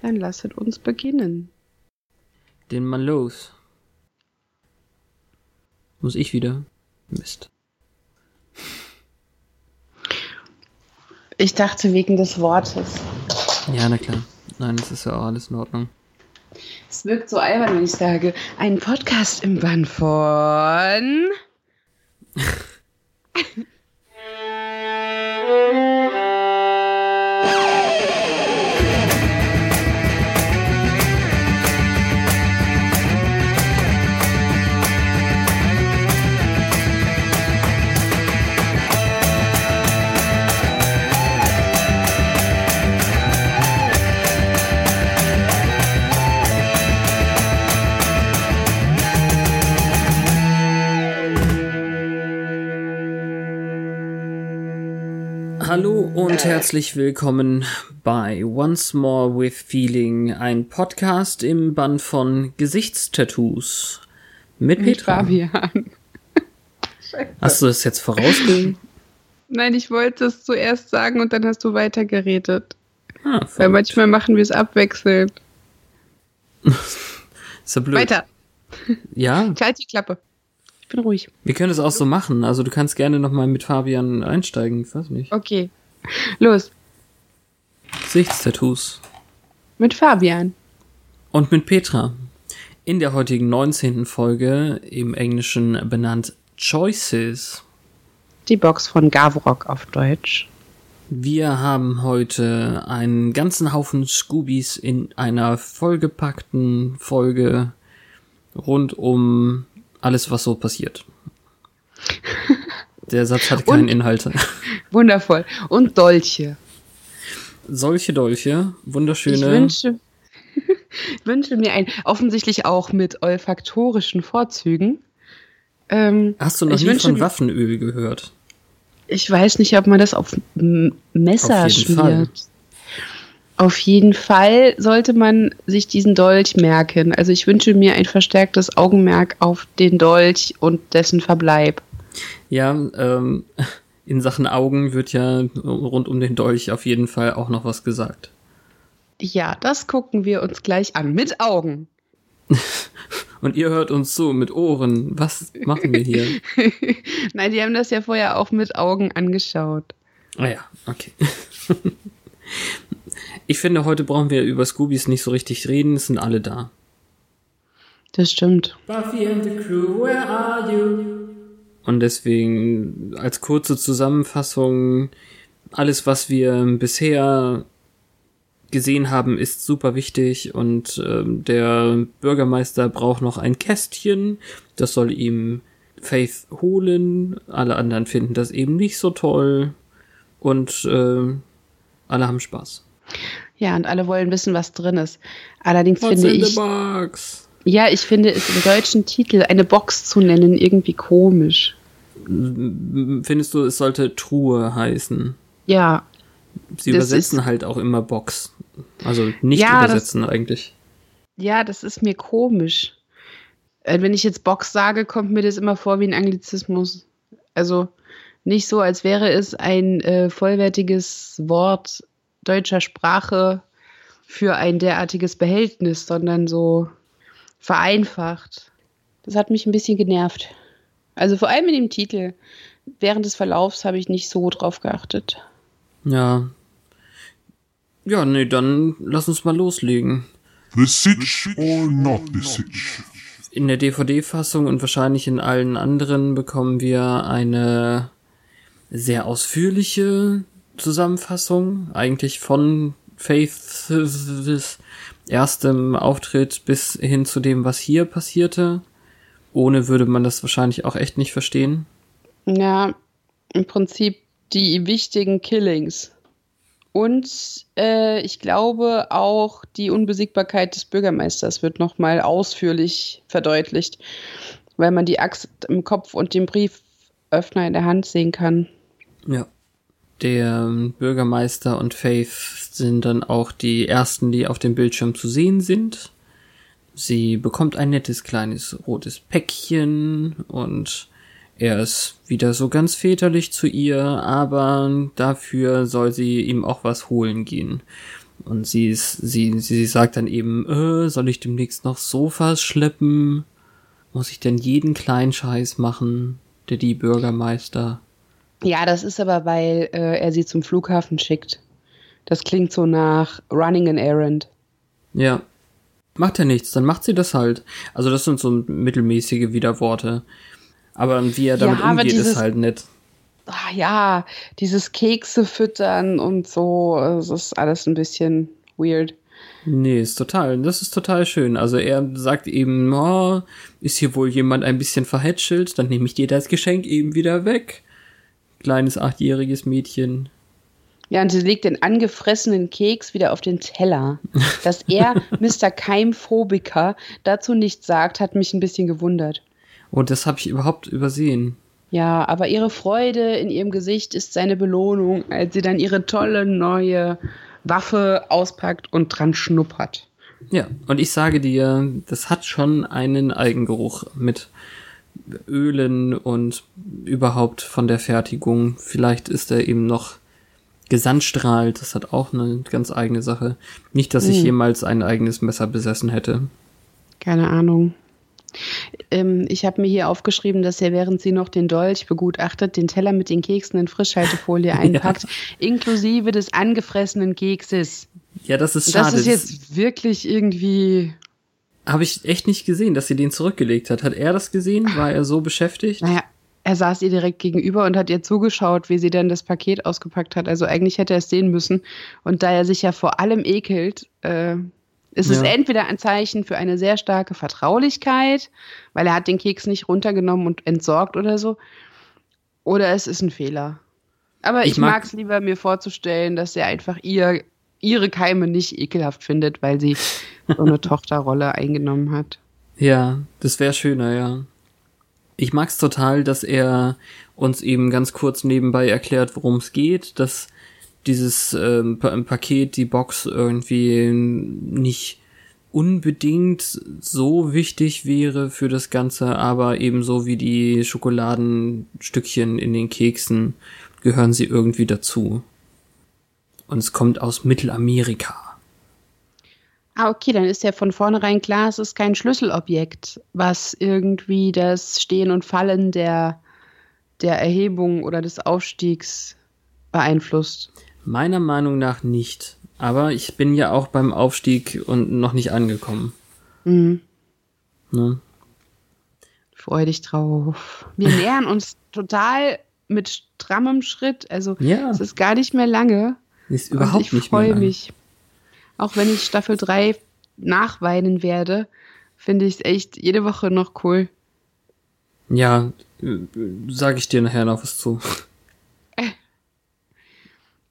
Dann lasset uns beginnen. Den Mann los. Muss ich wieder? Mist. Ich dachte wegen des Wortes. Ja, na klar. Nein, das ist ja auch alles in Ordnung. Es wirkt so albern, wenn ich sage, ein Podcast im Bann von. und herzlich willkommen bei Once More with Feeling, ein Podcast im Band von Gesichtstattoos. Mit Mit Petra. Fabian. Hast du das jetzt vorausgehen? Nein, ich wollte es zuerst sagen und dann hast du weitergeredet. Ah, Weil manchmal machen wir es abwechselnd. ist ja blöd. Weiter. Ja, Ich halte die Klappe. Ich bin ruhig. wir können es auch so machen. Also du kannst gerne nochmal mit Fabian einsteigen, ich weiß nicht. Okay. Los. Gesichtstattoos. Mit Fabian. Und mit Petra. In der heutigen 19. Folge, im Englischen benannt Choices. Die Box von Gavrok auf Deutsch. Wir haben heute einen ganzen Haufen Scoobies in einer vollgepackten Folge rund um alles, was so passiert. Der Satz hat keinen Und- Inhalt. Wundervoll. Und Dolche. Solche Dolche, wunderschöne. Ich wünsche, wünsche mir ein, offensichtlich auch mit olfaktorischen Vorzügen. Ähm, Hast du noch nie wünsche von Waffenöl gehört? ich weiß nicht, ob man das auf Messer Auf schmiert. Fall. Auf jeden Fall sollte man sich diesen Dolch merken. Also ich wünsche mir ein verstärktes Augenmerk auf den Dolch und dessen Verbleib. Ja, ähm, in Sachen Augen wird ja rund um den Dolch auf jeden Fall auch noch was gesagt. Ja, das gucken wir uns gleich an. Mit Augen. Und ihr hört uns zu mit Ohren. Was machen wir hier? Nein, die haben das ja vorher auch mit Augen angeschaut. Ah ja, okay. Ich finde, heute brauchen wir über Scoobies nicht so richtig reden, es sind alle da. Das stimmt. Buffy and the crew, where are you? Und deswegen als kurze Zusammenfassung, alles, was wir bisher gesehen haben, ist super wichtig und ähm, der Bürgermeister braucht noch ein Kästchen, das soll ihm Faith holen, alle anderen finden das eben nicht so toll und äh, alle haben Spaß. Ja, und alle wollen wissen, was drin ist. Allerdings What's finde ich, box? Ja, ich finde es im deutschen Titel eine Box zu nennen irgendwie komisch. Findest du, es sollte Truhe heißen? Ja, Sie Das übersetzen halt auch immer Box. Also nicht Ja, das- übersetzen eigentlich. ja, das ist mir komisch. Äh, Wenn ich jetzt Box sage, kommt mir das immer vor wie ein Anglizismus. Also nicht so, als wäre es ein äh, vollwertiges Wort deutscher Sprache für ein derartiges Behältnis, sondern so vereinfacht. Das hat mich ein bisschen genervt. Also vor allem in dem Titel. Während des Verlaufs habe ich nicht so drauf geachtet. Ja. Ja, nee, dann lass uns mal loslegen. The Sitch or not the Sitch? In der DVD-Fassung und wahrscheinlich in allen anderen bekommen wir eine sehr ausführliche Zusammenfassung, eigentlich von Faiths erstem Auftritt bis hin zu dem, was hier passierte. Ohne würde man das wahrscheinlich auch echt nicht verstehen. Ja, im Prinzip die wichtigen Killings. Und äh, ich glaube auch die Unbesiegbarkeit des Bürgermeisters wird nochmal ausführlich verdeutlicht, weil man die Axt im Kopf und den Brieföffner in der Hand sehen kann. Ja. Der Bürgermeister und Faith sind dann auch die ersten, die auf dem Bildschirm zu sehen sind. Sie bekommt ein nettes kleines rotes Päckchen und er ist wieder so ganz väterlich zu ihr, aber dafür soll sie ihm auch was holen gehen. Und sie ist, sie, sie sagt dann eben, äh, soll ich demnächst noch Sofas schleppen? Muss ich denn jeden kleinen Scheiß machen? Der die Bürgermeister. Ja, das ist aber, weil äh, er sie zum Flughafen schickt. Das klingt so nach Running an Errand. Ja. Macht ja nichts, dann macht sie das halt. Also das sind so mittelmäßige Widerworte. Aber wie er damit Ja, umgeht, dieses- ist halt nett. Ah, ja, dieses Kekse füttern und so, das ist alles ein bisschen weird. Nee, ist total, das ist total schön. Also er sagt eben, oh, ist hier wohl jemand ein bisschen verhätschelt, dann nehme ich dir das Geschenk eben wieder weg. Kleines achtjähriges Mädchen. Ja, und sie legt den angefressenen Keks wieder auf den Teller. Dass er, Mr. Keimphobiker, dazu nichts sagt, hat mich ein bisschen gewundert. Und das habe ich überhaupt übersehen. Ja, aber ihre Freude in ihrem Gesicht ist seine Belohnung, als sie dann ihre tolle neue Waffe auspackt und dran schnuppert. Ja, und ich sage dir, das hat schon einen Eigengeruch mit Ölen und überhaupt von der Fertigung. Vielleicht ist er eben noch gesandstrahlt, das hat auch eine ganz eigene Sache. Nicht, dass ich Hm. jemals ein eigenes Messer besessen hätte. Keine Ahnung. Ähm, ich habe mir hier aufgeschrieben, dass er, während sie noch den Dolch begutachtet, den Teller mit den Keksen in Frischhaltefolie einpackt, inklusive des angefressenen Kekses. Ja, das ist schade. Das ist jetzt wirklich irgendwie. Habe ich echt nicht gesehen, dass sie den zurückgelegt hat. Hat er das gesehen? War er so beschäftigt? Naja, er saß ihr direkt gegenüber und hat ihr zugeschaut, wie sie dann das Paket ausgepackt hat. Also eigentlich hätte er es sehen müssen. Und da er sich ja vor allem ekelt, äh, ist es Ja. entweder ein Zeichen für eine sehr starke Vertraulichkeit, weil er hat den Keks nicht runtergenommen und entsorgt oder so, oder es ist ein Fehler. Aber Ich ich, mag es lieber, mir vorzustellen, dass er einfach ihr ihre Keime nicht ekelhaft findet, weil sie so eine Tochterrolle eingenommen hat. Ja, das wäre schöner, ja. Ich mag's total, dass er uns eben ganz kurz nebenbei erklärt, worum es geht, dass dieses ähm, Pa- Paket, die Box irgendwie nicht unbedingt so wichtig wäre für das Ganze, aber ebenso wie die Schokoladenstückchen in den Keksen gehören sie irgendwie dazu. Und es kommt aus Mittelamerika. Ah, okay, dann ist ja von vornherein klar, es ist kein Schlüsselobjekt, was irgendwie das Stehen und Fallen der, der Erhebung oder des Aufstiegs beeinflusst. Meiner Meinung nach nicht. Aber ich bin ja auch beim Aufstieg und noch nicht angekommen. Mhm. Ne? Freu dich drauf. Wir nähern uns total mit strammem Schritt. Also Ja, es ist gar nicht mehr lange. Ist überhaupt ich nicht mehr. freue mich. Auch wenn ich Staffel 3 nachweinen werde, finde ich es echt jede Woche noch cool. Ja, sage ich dir nachher noch was zu.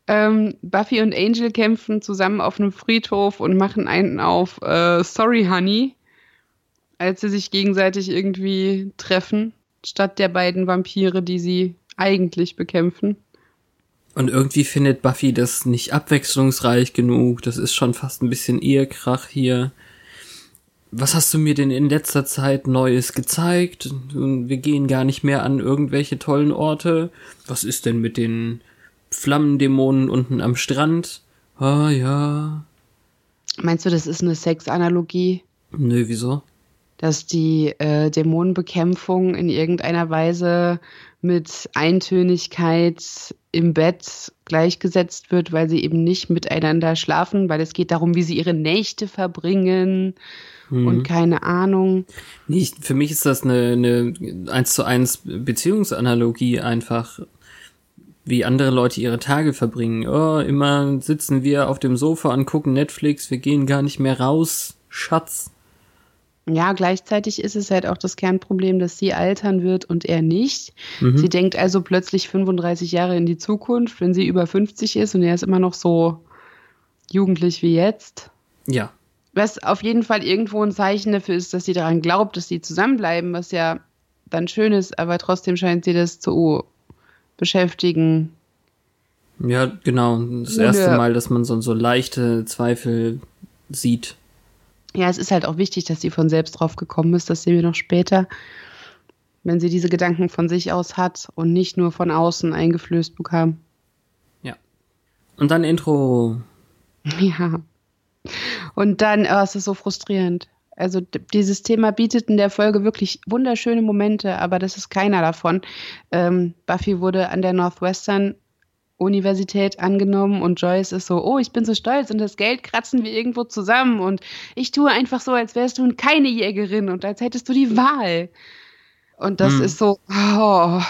Ähm, Buffy und Angel kämpfen zusammen auf einem Friedhof und machen einen auf äh, Sorry Honey, als sie sich gegenseitig irgendwie treffen, statt der beiden Vampire, die sie eigentlich bekämpfen. Und irgendwie findet Buffy das nicht abwechslungsreich genug. Das ist schon fast ein bisschen Ehekrach hier. Was hast du mir denn in letzter Zeit Neues gezeigt? Wir gehen gar nicht mehr an irgendwelche tollen Orte. Was ist denn mit den Flammendämonen unten am Strand? Ah ja. Meinst du, das ist eine Sexanalogie, Nö, wieso? dass die äh, Dämonenbekämpfung in irgendeiner Weise mit Eintönigkeit im Bett gleichgesetzt wird, weil sie eben nicht miteinander schlafen, weil es geht darum, wie sie ihre Nächte verbringen Mhm. und keine Ahnung. Nee, ich, für mich ist das eine, eine 1 zu 1 Beziehungsanalogie einfach, wie andere Leute ihre Tage verbringen. Oh, immer sitzen wir auf dem Sofa und gucken Netflix, wir gehen gar nicht mehr raus. Schatz. Ja, gleichzeitig ist es halt auch das Kernproblem, dass sie altern wird und er nicht. Mhm. Sie denkt also plötzlich 35 Jahre in die Zukunft, wenn sie über 50 ist und er ist immer noch so jugendlich wie jetzt. Ja. Was auf jeden Fall irgendwo ein Zeichen dafür ist, dass sie daran glaubt, dass sie zusammenbleiben, was ja dann schön ist, aber trotzdem scheint sie das zu beschäftigen. Ja, genau. Das erste Mal, dass man so, so leichte Zweifel sieht. Ja, es ist halt auch wichtig, dass sie von selbst drauf gekommen ist, das sehen wir noch später, wenn sie diese Gedanken von sich aus hat und nicht nur von außen eingeflößt bekam. Ja. Und dann Intro. Ja. Und dann, oh, es ist so frustrierend. Also dieses Thema bietet in der Folge wirklich wunderschöne Momente, aber das ist keiner davon. Ähm, Buffy wurde an der Northwestern Universität angenommen und Joyce ist so, oh, ich bin so stolz und das Geld kratzen wir irgendwo zusammen und ich tue einfach so, als wärst du keine Jägerin und als hättest du die Wahl. Und das hm. ist so, oh.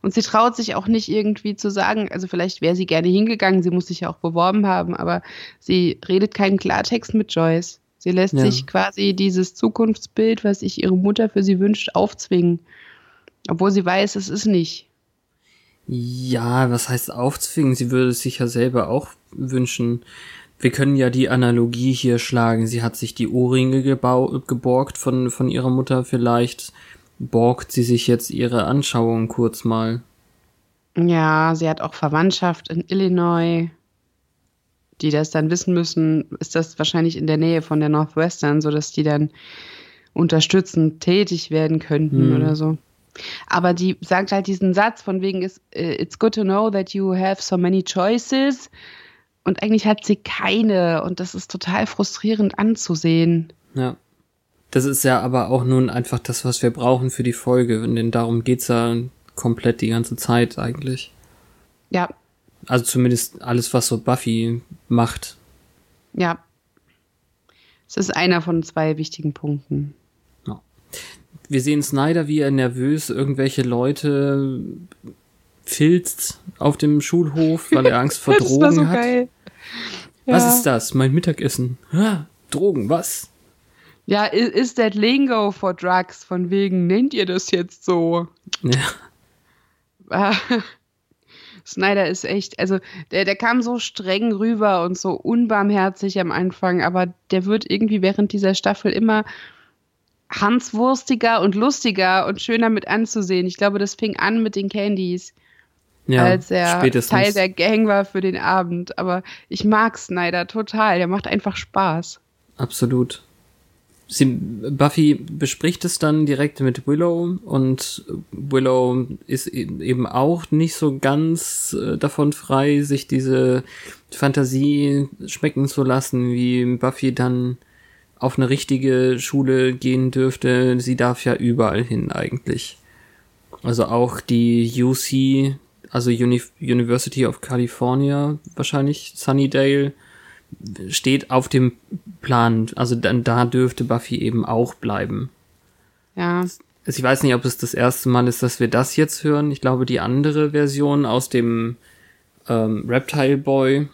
Und sie traut sich auch nicht irgendwie zu sagen, also vielleicht wäre sie gerne hingegangen, sie muss sich ja auch beworben haben, aber sie redet keinen Klartext mit Joyce. Sie lässt ja. sich quasi dieses Zukunftsbild, was sich ihre Mutter für sie wünscht, aufzwingen. Obwohl sie weiß, es ist nicht. Ja, was heißt aufzwingen? Sie würde es sich ja selber auch wünschen. Wir können ja die Analogie hier schlagen. Sie hat sich die Ohrringe geborgt von, von ihrer Mutter. Vielleicht borgt sie sich jetzt ihre Anschauung kurz mal. Ja, sie hat auch Verwandtschaft in Illinois, die das dann wissen müssen. Ist das wahrscheinlich in der Nähe von der Northwestern, sodass die dann unterstützend tätig werden könnten hm. oder so. Aber die sagt halt diesen Satz von wegen, äh, it's good to know that you have so many choices. Und eigentlich hat sie keine. Und das ist total frustrierend anzusehen. Ja. Das ist ja aber auch nun einfach das, was wir brauchen für die Folge. Denn darum geht's ja komplett die ganze Zeit eigentlich. Ja. Also zumindest alles, was so Buffy macht. Ja. Es ist einer von zwei wichtigen Punkten wir sehen Snyder, wie er nervös irgendwelche Leute filzt auf dem Schulhof, weil er Angst vor Drogen so hat. Geil. Was ja. ist das? Mein Mittagessen. Ah, Drogen, was? Ja, ist that lingo for drugs? Von wegen, nennt ihr das jetzt so? Ja. Snyder ist echt, also der, der kam so streng rüber und so unbarmherzig am Anfang, aber der wird irgendwie während dieser Staffel immer hanswurstiger und lustiger und schöner mit anzusehen. Ich glaube, das fing an mit den Candies. Ja, als er spätestens. Teil der Gang war für den Abend. Aber ich mag Snyder total. Der macht einfach Spaß. Absolut. Sie, Buffy bespricht es dann direkt mit Willow und Willow ist e-, eben auch nicht so ganz äh, davon frei, sich diese Fantasie schmecken zu lassen, wie Buffy dann auf eine richtige Schule gehen dürfte, sie darf ja überall hin eigentlich. Also auch die UC, also Uni University of California, wahrscheinlich Sunnydale, steht auf dem Plan. Also dann da dürfte Buffy eben auch bleiben. Ja. Also ich weiß nicht, ob es das erste Mal ist, dass wir das jetzt hören. Ich glaube, die andere Version aus dem ähm, Reptile Boy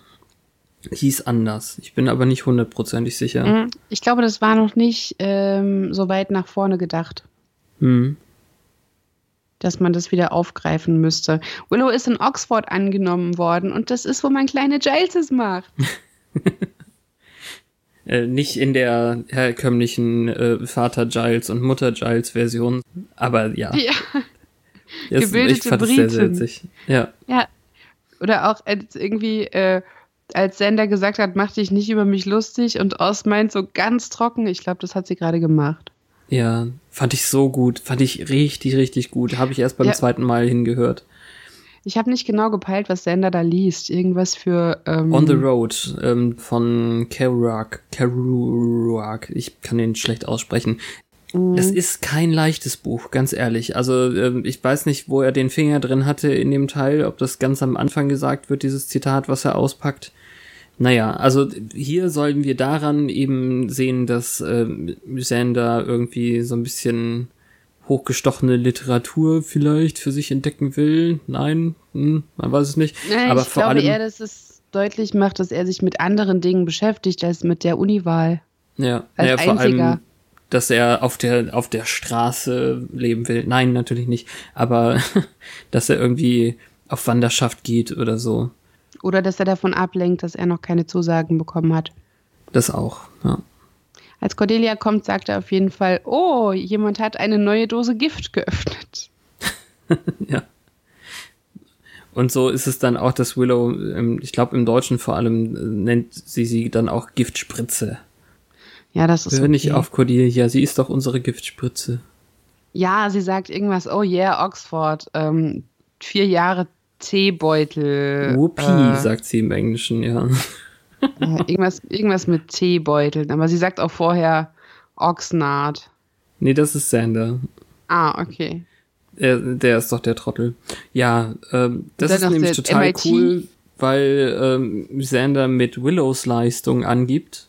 hieß anders. Ich bin aber nicht hundertprozentig sicher. Mhm. Ich glaube, das war noch nicht ähm, so weit nach vorne gedacht. Hm. Dass man das wieder aufgreifen müsste. Willow ist in Oxford angenommen worden und das ist, wo mein kleiner Giles es macht. äh, nicht in der herkömmlichen äh, Vater Giles und Mutter Giles Version, aber ja. Ja. Das, Gebildete ich fand Britin. es sehr, sehr witzig. Ja. Ja. Oder auch irgendwie äh, als Sender gesagt hat, mach dich nicht über mich lustig und Oz meint so ganz trocken. Ich glaube, das hat sie gerade gemacht. Ja, fand ich so gut. Fand ich richtig, richtig gut. Habe ich erst beim ja. zweiten Mal hingehört. Ich habe nicht genau gepeilt, was Sender da liest. Irgendwas für. Ähm On the Road ähm, von Kerouac. Kerouac. Ich kann den schlecht aussprechen. Mhm. Das ist kein leichtes Buch, ganz ehrlich. Also ähm, ich weiß nicht, wo er den Finger drin hatte in dem Teil, ob das ganz am Anfang gesagt wird, dieses Zitat, was er auspackt. Naja, also hier sollen wir daran eben sehen, dass äh, Sander irgendwie so ein bisschen hochgestochene Literatur vielleicht für sich entdecken will. Nein, hm, man weiß es nicht. Nein, Aber ich vor glaube allem, eher, dass es deutlich macht, dass er sich mit anderen Dingen beschäftigt als mit der Uniwahl. Ja, als ja, vor allem, dass er auf der auf der Straße leben will. Nein, natürlich nicht. Aber dass er irgendwie auf Wanderschaft geht oder so. Oder dass er davon ablenkt, dass er noch keine Zusagen bekommen hat. Das auch, ja. Als Cordelia kommt, sagt er auf jeden Fall, oh, jemand hat eine neue Dose Gift geöffnet. ja. Und so ist es dann auch, dass Willow, ich glaube im Deutschen vor allem, äh, nennt sie sie dann auch Giftspritze. Ja, das ist Hör okay. nicht auf Cordelia, sie ist doch unsere Giftspritze. Ja, sie sagt irgendwas, oh yeah, Oxford, ähm, vier Jahre Teebeutel. Whoopi, äh, sagt sie im Englischen, ja. Irgendwas, irgendwas mit Teebeuteln, aber sie sagt auch vorher Oxnard. Nee, das ist Sander. Ah, okay. Er, der ist doch der Trottel. Ja, ähm, das ist nämlich der total MIT. cool, weil ähm, Sander mit Willows Leistung angibt,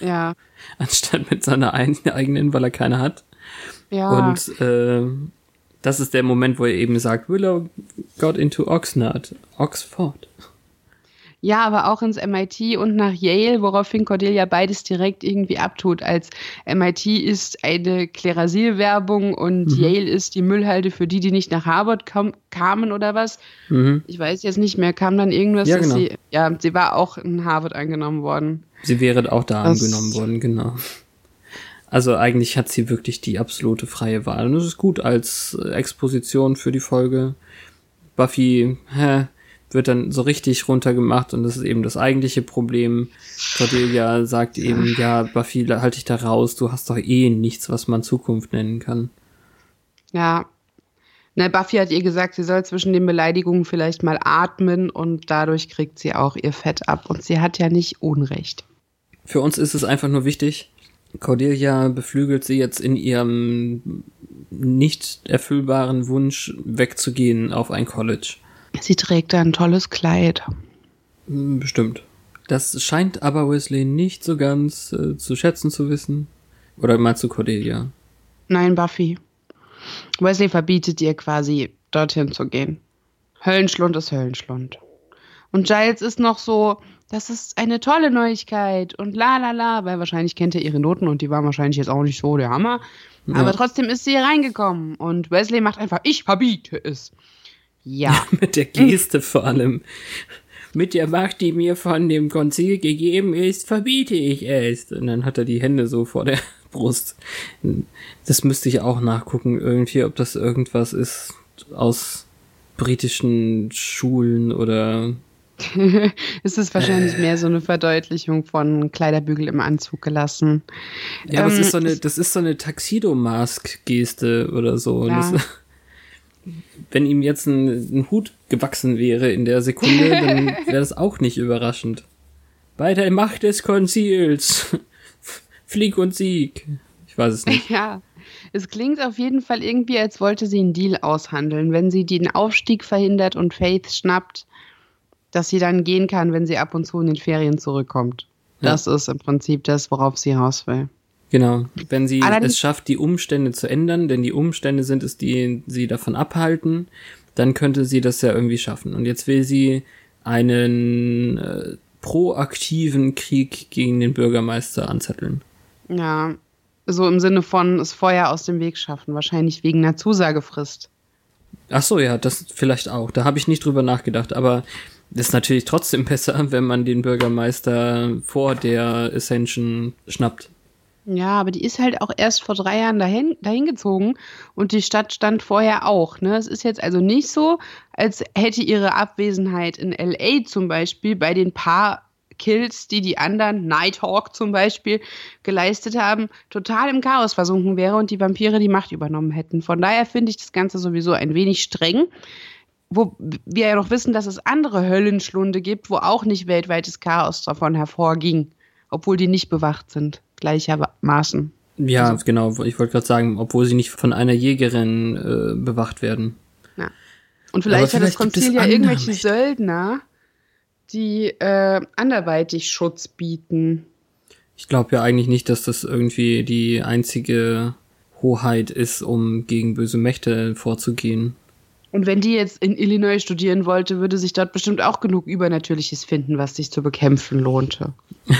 Ja, anstatt mit seiner ein, eigenen, weil er keine hat. ja. Und äh, das ist der Moment, wo er eben sagt, Willow got into Oxnard, Oxford. Ja, aber auch ins MIT und nach Yale, woraufhin Cordelia beides direkt irgendwie abtut, als MIT ist eine Klerasil-Werbung und Mhm. Yale ist die Müllhalde für die, die nicht nach Harvard kam, kamen oder was. Mhm. Ich weiß jetzt nicht mehr, kam dann irgendwas, Ja, dass genau. sie, ja, sie war auch in Harvard angenommen worden. Sie wäre auch da Das- angenommen worden, genau. Also eigentlich hat sie wirklich die absolute freie Wahl. Und das ist gut als Exposition für die Folge. Buffy hä, wird dann so richtig runtergemacht und das ist eben das eigentliche Problem. Cordelia sagt eben, ja, Buffy, halt dich da raus, du hast doch eh nichts, was man Zukunft nennen kann. Ja. Na, Buffy hat ihr gesagt, sie soll zwischen den Beleidigungen vielleicht mal atmen und dadurch kriegt sie auch ihr Fett ab. Und sie hat ja nicht Unrecht. Für uns ist es einfach nur wichtig, Cordelia beflügelt sie jetzt in ihrem nicht erfüllbaren Wunsch wegzugehen auf ein College. Sie trägt da ein tolles Kleid. Hm, Bestimmt. Das scheint aber Wesley nicht so ganz äh, zu schätzen zu wissen. Oder mal zu Cordelia. Nein, Buffy. Wesley verbietet ihr quasi, dorthin zu gehen. Höllenschlund ist Höllenschlund. Und Giles ist noch so, das ist eine tolle Neuigkeit und la la la, weil wahrscheinlich kennt er ihre Noten und die waren wahrscheinlich jetzt auch nicht so der Hammer. Ja. Aber trotzdem ist sie hier reingekommen und Wesley macht einfach, ich verbiete es. Ja. Mit der Geste vor allem. Mit der Macht, die mir von dem Konzil gegeben ist, verbiete ich es. Und dann hat er die Hände so vor der Brust. Das müsste ich auch nachgucken, irgendwie, ob das irgendwas ist aus britischen Schulen oder es ist wahrscheinlich mehr so eine Verdeutlichung von Kleiderbügel im Anzug gelassen. Ja, aber es Ähm, ist so eine, das ist so eine Taxido-Mask-Geste oder so. Ja. Das, wenn ihm jetzt ein, ein Hut gewachsen wäre in der Sekunde, dann wäre das auch nicht überraschend. Bei der Macht des Konzils. Flieg und Sieg. Ich weiß es nicht. Ja, es klingt auf jeden Fall irgendwie, als wollte sie einen Deal aushandeln. Wenn sie den Aufstieg verhindert und Faith schnappt, dass sie dann gehen kann, wenn sie ab und zu in den Ferien zurückkommt. Ja. Das ist im Prinzip das, worauf sie raus will. Genau. Wenn sie Allerdings- es schafft, die Umstände zu ändern, denn die Umstände sind es, die sie davon abhalten, dann könnte sie das ja irgendwie schaffen. Und jetzt will sie einen äh, proaktiven Krieg gegen den Bürgermeister anzetteln. Ja, so im Sinne von das Feuer aus dem Weg schaffen, wahrscheinlich wegen einer Zusagefrist. Ach so, ja, das vielleicht auch. Da habe ich nicht drüber nachgedacht, aber ist natürlich trotzdem besser, wenn man den Bürgermeister vor der Ascension schnappt. Ja, aber die ist halt auch erst vor drei Jahren dahin, dahin gezogen und die Stadt stand vorher auch. Ne? Es ist jetzt also nicht so, als hätte ihre Abwesenheit in LA zum Beispiel bei den paar Kills, die die anderen, Nighthawk zum Beispiel, geleistet haben, total im Chaos versunken wäre und die Vampire die Macht übernommen hätten. Von daher finde ich das Ganze sowieso ein wenig streng. Wo wir ja noch wissen, dass es andere Höllenschlunde gibt, wo auch nicht weltweites Chaos davon hervorging, obwohl die nicht bewacht sind, gleichermaßen. Ja, genau. Ich wollte gerade sagen, obwohl sie nicht von einer Jägerin äh, bewacht werden. Ja. Und vielleicht, Aber hat das vielleicht Konzil ja irgendwelche Mächte. Söldner, die äh, anderweitig Schutz bieten. Ich glaube ja eigentlich nicht, dass das irgendwie die einzige Hoheit ist, um gegen böse Mächte vorzugehen. Und wenn die jetzt in Illinois studieren wollte, würde sich dort bestimmt auch genug Übernatürliches finden, was sich zu bekämpfen lohnte.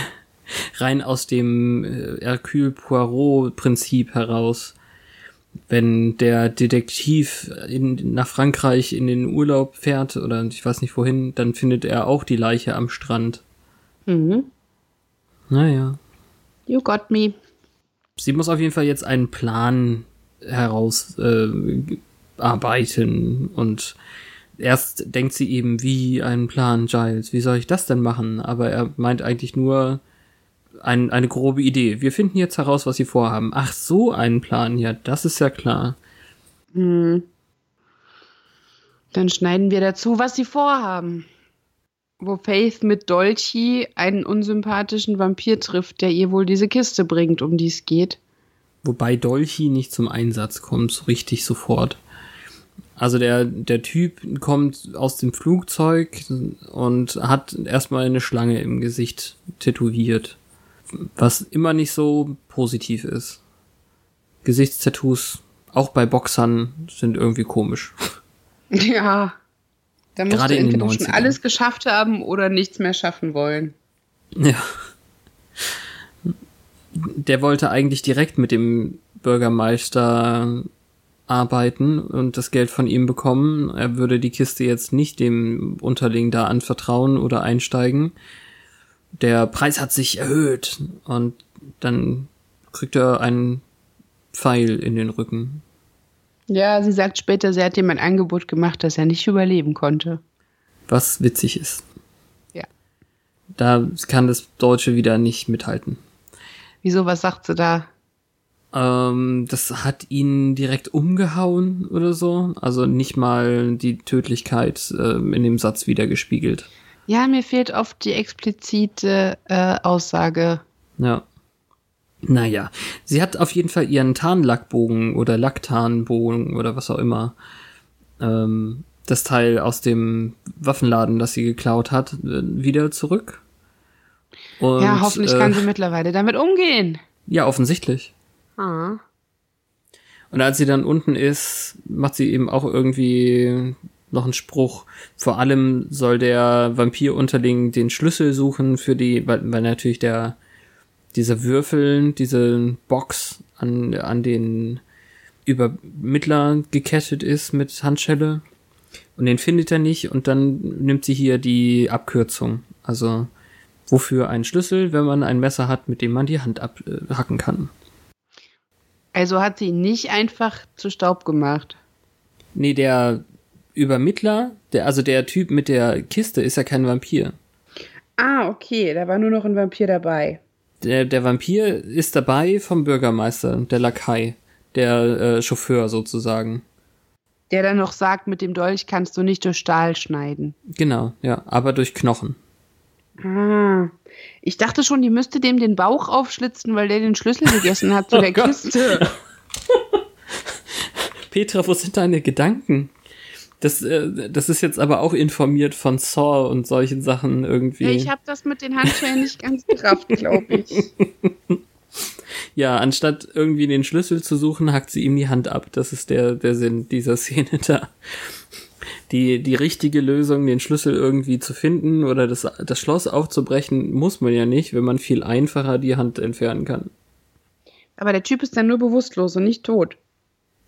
rein aus dem äh, Hercule Poirot Prinzip heraus. Wenn der Detektiv in, nach Frankreich in den Urlaub fährt oder ich weiß nicht wohin, dann findet er auch die Leiche am Strand. Mhm. Naja. You got me. Sie muss auf jeden Fall jetzt einen Plan herausarbeiten äh, arbeiten und erst denkt sie eben, wie einen Plan, Giles, wie soll ich das denn machen? Aber er meint eigentlich nur ein, eine grobe Idee. Wir finden jetzt heraus, was sie vorhaben. Ach, so einen Plan, ja, das ist ja klar. Hm. Dann schneiden wir dazu, was sie vorhaben. wo Faith mit Dolchi einen unsympathischen Vampir trifft, der ihr wohl diese Kiste bringt, um die es geht. Wobei Dolchi nicht zum Einsatz kommt, so richtig sofort. Also der, der Typ kommt aus dem Flugzeug und hat erstmal eine Schlange im Gesicht tätowiert. Was immer nicht so positiv ist. Gesichtstattoos, auch bei Boxern, sind irgendwie komisch. Ja. Da musst Gerade du in den entweder schon 90ern. alles geschafft haben oder nichts mehr schaffen wollen. Ja. Der wollte eigentlich direkt mit dem Bürgermeister arbeiten und das Geld von ihm bekommen. Er würde die Kiste jetzt nicht dem Unterling da anvertrauen oder einsteigen. Der Preis hat sich erhöht und dann kriegt er einen Pfeil in den Rücken. Ja, sie sagt später, sie hat ihm ein Angebot gemacht, das er nicht überleben konnte. Was witzig ist. Ja. Da kann das Deutsche wieder nicht mithalten. Wieso, was sagt sie da? Ähm, das hat ihn direkt umgehauen oder so. Also nicht mal die Tödlichkeit ähm, in dem Satz wieder gespiegelt. Ja, mir fehlt oft die explizite äh, Aussage. Ja. Naja, sie hat auf jeden Fall ihren Tarnlackbogen oder Lacktarnbogen oder was auch immer. Ähm, das Teil aus dem Waffenladen, das sie geklaut hat, äh, wieder zurück. Und, ja, hoffentlich äh, kann sie mittlerweile damit umgehen. Ja, offensichtlich. Ah. Und als sie dann unten ist, macht sie eben auch irgendwie noch einen Spruch. Vor allem soll der Vampirunterling den Schlüssel suchen für die, weil, weil natürlich der, diese Würfel, diese Box an, an den Übermittler gekettet ist mit Handschelle. Und den findet er nicht und dann nimmt sie hier die Abkürzung. Also, wofür ein Schlüssel, wenn man ein Messer hat, mit dem man die Hand abhacken kann. Also hat sie ihn nicht einfach zu Staub gemacht. Nee, der Übermittler, der, also der Typ mit der Kiste ist ja kein Vampir. Ah, okay, da war nur noch ein Vampir dabei. Der, der Vampir ist dabei vom Bürgermeister, der Lakai, der äh, Chauffeur sozusagen. Der dann noch sagt, mit dem Dolch kannst du nicht durch Stahl schneiden. Genau, ja, aber durch Knochen. Ah. Ich dachte schon, die müsste dem den Bauch aufschlitzen, weil der den Schlüssel gegessen hat zu Oh der Gott. Kiste. Petra, wo sind deine Gedanken? Das, äh, das ist jetzt aber auch informiert von Saw und solchen Sachen irgendwie. Ja, ich habe das mit den Handschellen nicht ganz gerafft, glaube ich. Ja, anstatt irgendwie den Schlüssel zu suchen, hackt sie ihm die Hand ab. Das ist der, der Sinn dieser Szene da. Die, die richtige Lösung, den Schlüssel irgendwie zu finden oder das, das Schloss aufzubrechen, muss man ja nicht, wenn man viel einfacher die Hand entfernen kann. Aber der Typ ist dann nur bewusstlos und nicht tot.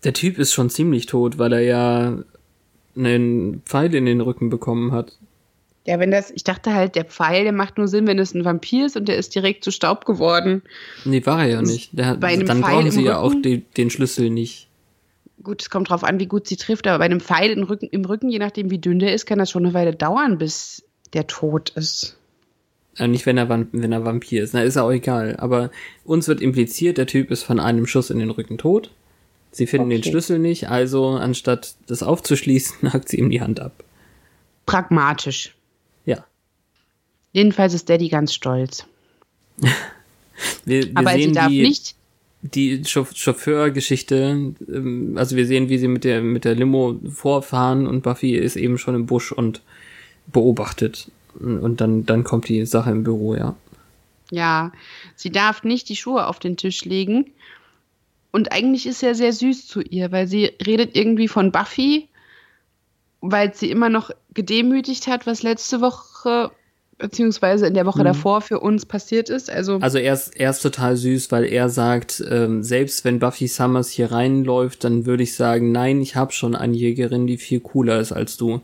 Der Typ ist schon ziemlich tot, weil er ja einen Pfeil in den Rücken bekommen hat. Ja, wenn das, ich dachte halt, der Pfeil, der macht nur Sinn, wenn es ein Vampir ist und der ist direkt zu Staub geworden. Nee, war er ja nicht. Der, Bei einem dann Pfeil brauchen sie ja auch die, den Schlüssel nicht. Gut, es kommt drauf an, wie gut sie trifft, aber bei einem Pfeil im Rücken, im Rücken, je nachdem wie dünn der ist, kann das schon eine Weile dauern, bis der tot ist. Äh, nicht, wenn er, wenn er Vampir ist. Na, ist ja auch egal. Aber uns wird impliziert, der Typ ist von einem Schuss in den Rücken tot. Sie finden den Okay. Schlüssel nicht, also anstatt das aufzuschließen, hackt sie ihm die Hand ab. Pragmatisch. Ja. Jedenfalls ist Daddy ganz stolz. Wir, wir aber sie sehen darf die, nicht. Die Chauff- Chauffeurgeschichte. Ähm, also wir sehen, wie sie mit der, mit der Limo vorfahren und Buffy ist eben schon im Busch und beobachtet. Und dann, dann kommt die Sache im Büro, ja. Ja, sie darf nicht die Schuhe auf den Tisch legen. Und eigentlich ist er sehr süß zu ihr, weil sie redet irgendwie von Buffy, weil sie immer noch gedemütigt hat, was letzte Woche beziehungsweise in der Woche davor für uns passiert ist. Also, Also er ist, er ist total süß, weil er sagt, ähm, selbst wenn Buffy Summers hier reinläuft, dann würde ich sagen, nein, ich habe schon eine Jägerin, die viel cooler ist als du.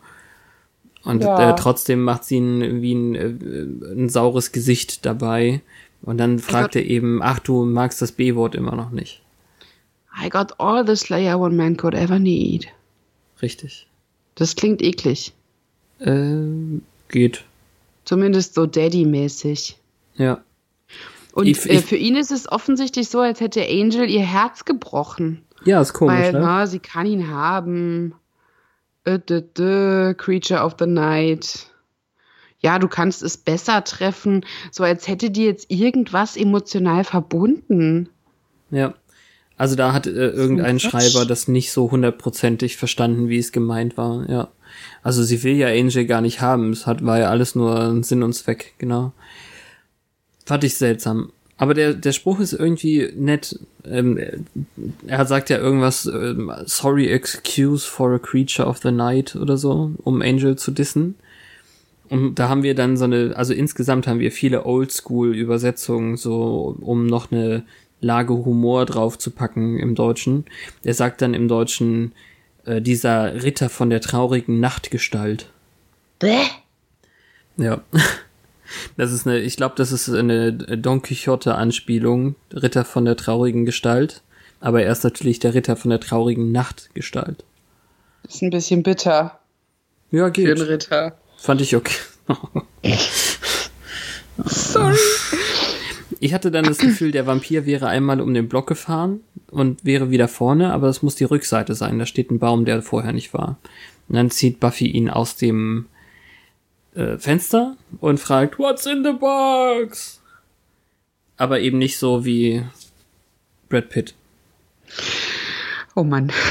Und Ja. äh, trotzdem macht sie ein, wie ein, äh, ein saures Gesicht dabei. Und dann fragt er eben, ach, du magst das B-Wort immer noch nicht. I got all the Slayer one man could ever need. Richtig. Das klingt eklig. Äh, geht. Zumindest so Daddy-mäßig. Ja. Und Ich- äh, ich- für ihn ist es offensichtlich so, als hätte Angel ihr Herz gebrochen. Ja, ist komisch, Weil, ne? na, sie kann ihn haben. Äh, dö, dö, Creature of the Night. ja, du kannst es besser treffen, so als hätte die jetzt irgendwas emotional verbunden. Ja. Also da hat äh, irgendein Schreiber das nicht so hundertprozentig verstanden, wie es gemeint war, ja. Also sie will ja Angel gar nicht haben. Es hat, war ja alles nur Sinn und Zweck, genau. Fand ich seltsam. Aber der, der Spruch ist irgendwie nett. Ähm, er sagt ja irgendwas, ähm, sorry excuse for a creature of the night oder so, um Angel zu dissen. Und da haben wir dann so eine, also insgesamt haben wir viele Oldschool-Übersetzungen, so um noch eine Lage Humor draufzupacken im Deutschen. Er sagt dann im Deutschen, äh, dieser Ritter von der traurigen Nachtgestalt. Bäh. Ja. Das ist eine, ich glaube, das ist eine Don Quixote-Anspielung, Ritter von der traurigen Gestalt. Aber er ist natürlich der Ritter von der traurigen Nachtgestalt. Ist ein bisschen bitter. Ja, geht. Für einen Ritter. Fand ich okay. Sorry. Ich hatte dann das Gefühl, der Vampir wäre einmal um den Block gefahren und wäre wieder vorne, aber das muss die Rückseite sein. Da steht ein Baum, der vorher nicht war. Und dann zieht Buffy ihn aus dem äh, Fenster und fragt, What's in the box? Aber eben nicht so wie Brad Pitt. Oh Mann.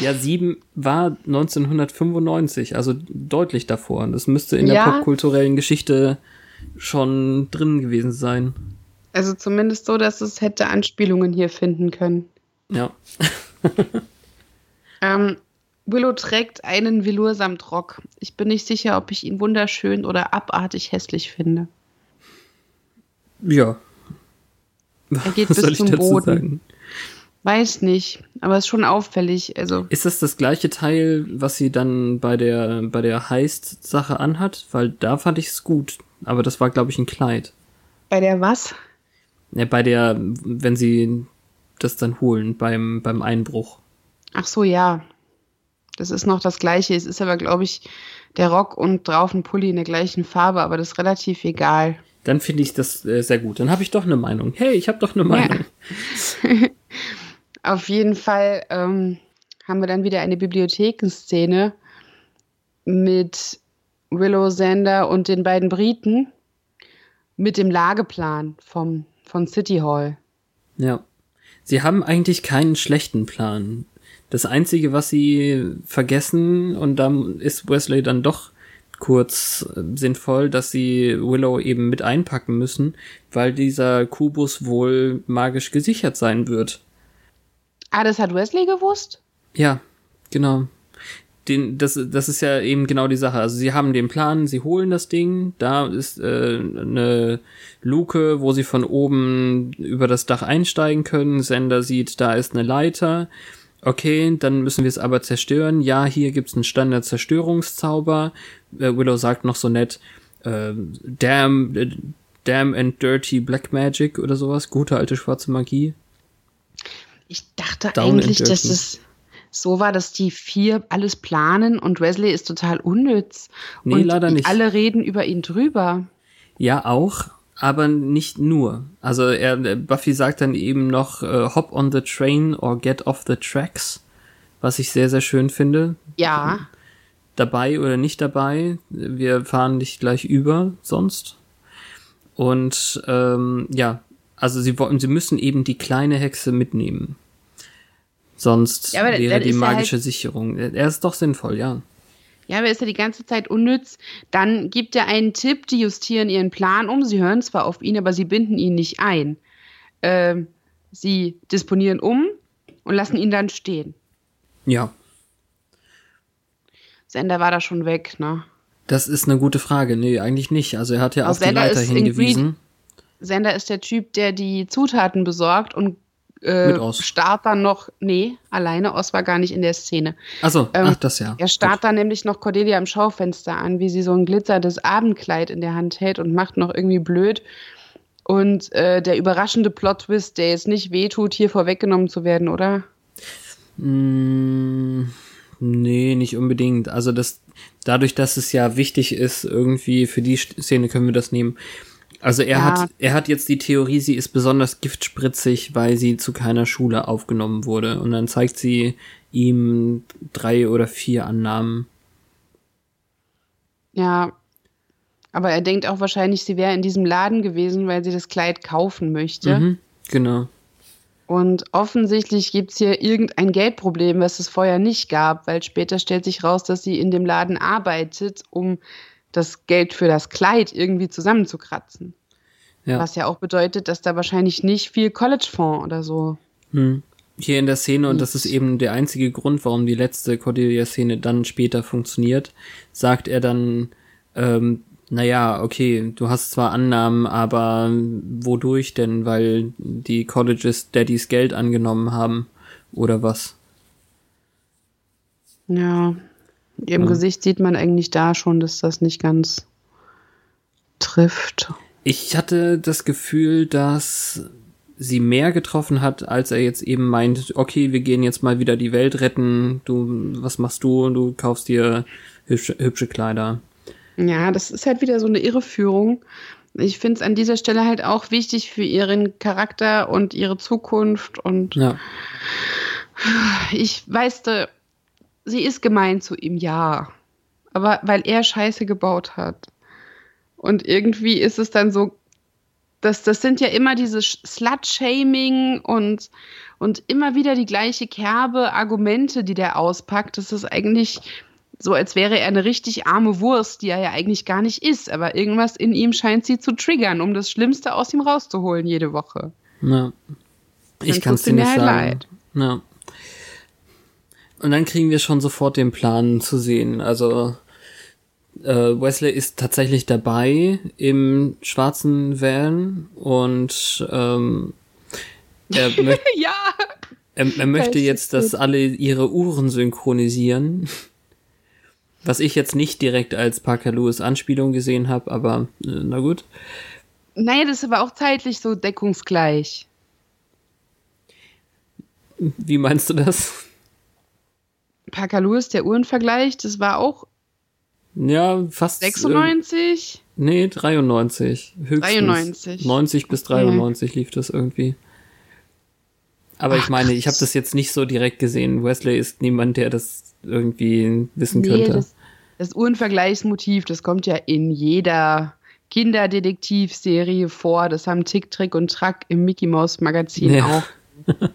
Ja, sieben war 1995, also deutlich davor. Das müsste in der Ja. popkulturellen Geschichte schon drin gewesen sein. Also zumindest so, dass es hätte Anspielungen hier finden können. Ja. Ähm, Willow trägt einen Velour-Samtrock. Ich bin nicht sicher, ob ich ihn wunderschön oder abartig hässlich finde. Ja. Er geht Was bis soll ich zum Boden. sagen? Weiß nicht, aber ist schon auffällig. Also Ist das das gleiche Teil, was sie dann bei der, bei der Heist-Sache anhat? Weil da fand ich es gut. Aber das war, glaube ich, ein Kleid. bei der was? Ja, bei der, wenn sie das dann holen, beim, beim Einbruch. Ach so, ja. Das ist noch das gleiche. Es ist aber, glaube ich, der Rock und drauf ein Pulli in der gleichen Farbe, aber das ist relativ egal. Dann finde ich das äh, sehr gut. Dann habe ich doch eine Meinung. Hey, ich habe doch eine Meinung. Auf jeden Fall ähm, haben wir dann wieder eine Bibliothekenszene mit Willow Sander und den beiden Briten mit dem Lageplan vom, von City Hall. Ja. Sie haben eigentlich keinen schlechten Plan. Das Einzige, was sie vergessen, und dann ist Wesley dann doch kurz äh, sinnvoll, dass sie Willow eben mit einpacken müssen, weil dieser Kubus wohl magisch gesichert sein wird. Ah, das hat Wesley gewusst? Ja, genau. Den, das, das ist ja eben genau die Sache. Also sie haben den Plan, sie holen das Ding, da ist äh, eine Luke, wo sie von oben über das Dach einsteigen können. Sender sieht, da ist eine Leiter. Okay, dann müssen wir es aber zerstören. Ja, hier gibt's einen Standard-Zerstörungszauber. Äh, Willow sagt noch so nett, äh, damn, äh, damn and dirty black magic oder sowas. Gute alte schwarze Magie. Ich dachte Down eigentlich, dass dirty. es so war, dass die vier alles planen und Wesley ist total unnütz. Nee, und leider nicht. alle reden über ihn drüber. Ja, auch, aber nicht nur. Also er, Buffy sagt dann eben noch äh, Hop on the train or get off the tracks, was ich sehr, sehr schön finde. Ja, Dabei oder nicht dabei, wir fahren nicht gleich über sonst. Und ähm, ja, also sie wollen, sie müssen eben die kleine Hexe mitnehmen. Sonst Ja, wäre die er magische halt- Sicherung. Er ist doch sinnvoll, ja. Ja, aber ist er die ganze Zeit unnütz? Dann gibt er einen Tipp, die justieren ihren Plan um. Sie hören zwar auf ihn, aber sie binden ihn nicht ein. Ähm, sie disponieren um und lassen ihn dann stehen. Ja, Sender war da schon weg, ne? das ist eine gute Frage. Nee, eigentlich nicht. Also er hat ja Aber auf die Leiter hingewiesen. Sender ist der Typ, der die Zutaten besorgt und äh, starrt dann noch, nee, alleine, Oz war gar nicht in der Szene. Achso, Ähm, ach, das ja. Er starrt dann nämlich noch Cordelia im Schaufenster an, wie sie so ein glitzerndes Abendkleid in der Hand hält und macht noch irgendwie blöd. Und äh, der überraschende Plot-Twist, der jetzt nicht wehtut, hier vorweggenommen zu werden, oder? Mm, nee, nicht unbedingt. Also das, dadurch, dass es ja wichtig ist, irgendwie für die Szene können wir das nehmen. Also er Ja. hat, er hat jetzt die Theorie, sie ist besonders giftspritzig, weil sie zu keiner Schule aufgenommen wurde. Und dann zeigt sie ihm drei oder vier Annahmen. Ja. Aber er denkt auch wahrscheinlich, sie wäre in diesem Laden gewesen, weil sie das Kleid kaufen möchte. Mhm, genau. Und offensichtlich gibt es hier irgendein Geldproblem, was es vorher nicht gab, weil später stellt sich raus, dass sie in dem Laden arbeitet, um das Geld für das Kleid irgendwie zusammenzukratzen. Ja. Was ja auch bedeutet, dass da wahrscheinlich nicht viel College-Fonds oder so. Hm. Hier in der Szene, und das ist eben der einzige Grund, warum die letzte Cordelia-Szene dann später funktioniert, sagt er dann, ähm, naja, okay, du hast zwar Annahmen, aber wodurch denn? Weil die Colleges Daddys Geld angenommen haben oder was? Ja, im Ja. Gesicht sieht man eigentlich da schon, dass das nicht ganz trifft. Ich hatte das Gefühl, dass sie mehr getroffen hat, als er jetzt eben meint, okay, wir gehen jetzt mal wieder die Welt retten, du, was machst du? Du kaufst dir hübsche, hübsche Kleider. Ja, das ist halt wieder so eine Irreführung. Ich finde es an dieser Stelle halt auch wichtig für ihren Charakter und ihre Zukunft. Und Ja, ich weiß, sie ist gemein zu ihm, ja. Aber weil er Scheiße gebaut hat. Und irgendwie ist es dann so, dass das sind ja immer diese Slut-Shaming und, und immer wieder die gleiche Kerbe Argumente, die der auspackt. Das ist eigentlich so, als wäre er eine richtig arme Wurst, die er ja eigentlich gar nicht ist. Aber irgendwas in ihm scheint sie zu triggern, um das Schlimmste aus ihm rauszuholen jede Woche. ja. Ich kann es dir nicht halt sagen. leid. Ja. Und dann kriegen wir schon sofort den Plan zu sehen. Also äh, Wesley ist tatsächlich dabei im schwarzen Van und ähm, er, möcht, Ja! er, er möchte ist jetzt, dass gut. alle ihre Uhren synchronisieren. Was ich jetzt nicht direkt als Parker Lewis Anspielung gesehen habe, aber äh, na gut. Naja, das ist aber auch zeitlich so deckungsgleich. Wie meinst du das? Parker Lewis, der Uhrenvergleich, das war auch Ja, fast. äh, 96. Nee, 93. Höchstens. 93. 90 bis 93 lief das irgendwie. Aber ich Ach, meine, ich habe das jetzt nicht so direkt gesehen. Wesley ist niemand, der das irgendwie wissen Nee, könnte. das, das Uhrenvergleichsmotiv, das kommt ja in jeder Kinderdetektivserie vor. Das haben Tick, Trick und Track im Mickey Mouse Magazin Ja. auch.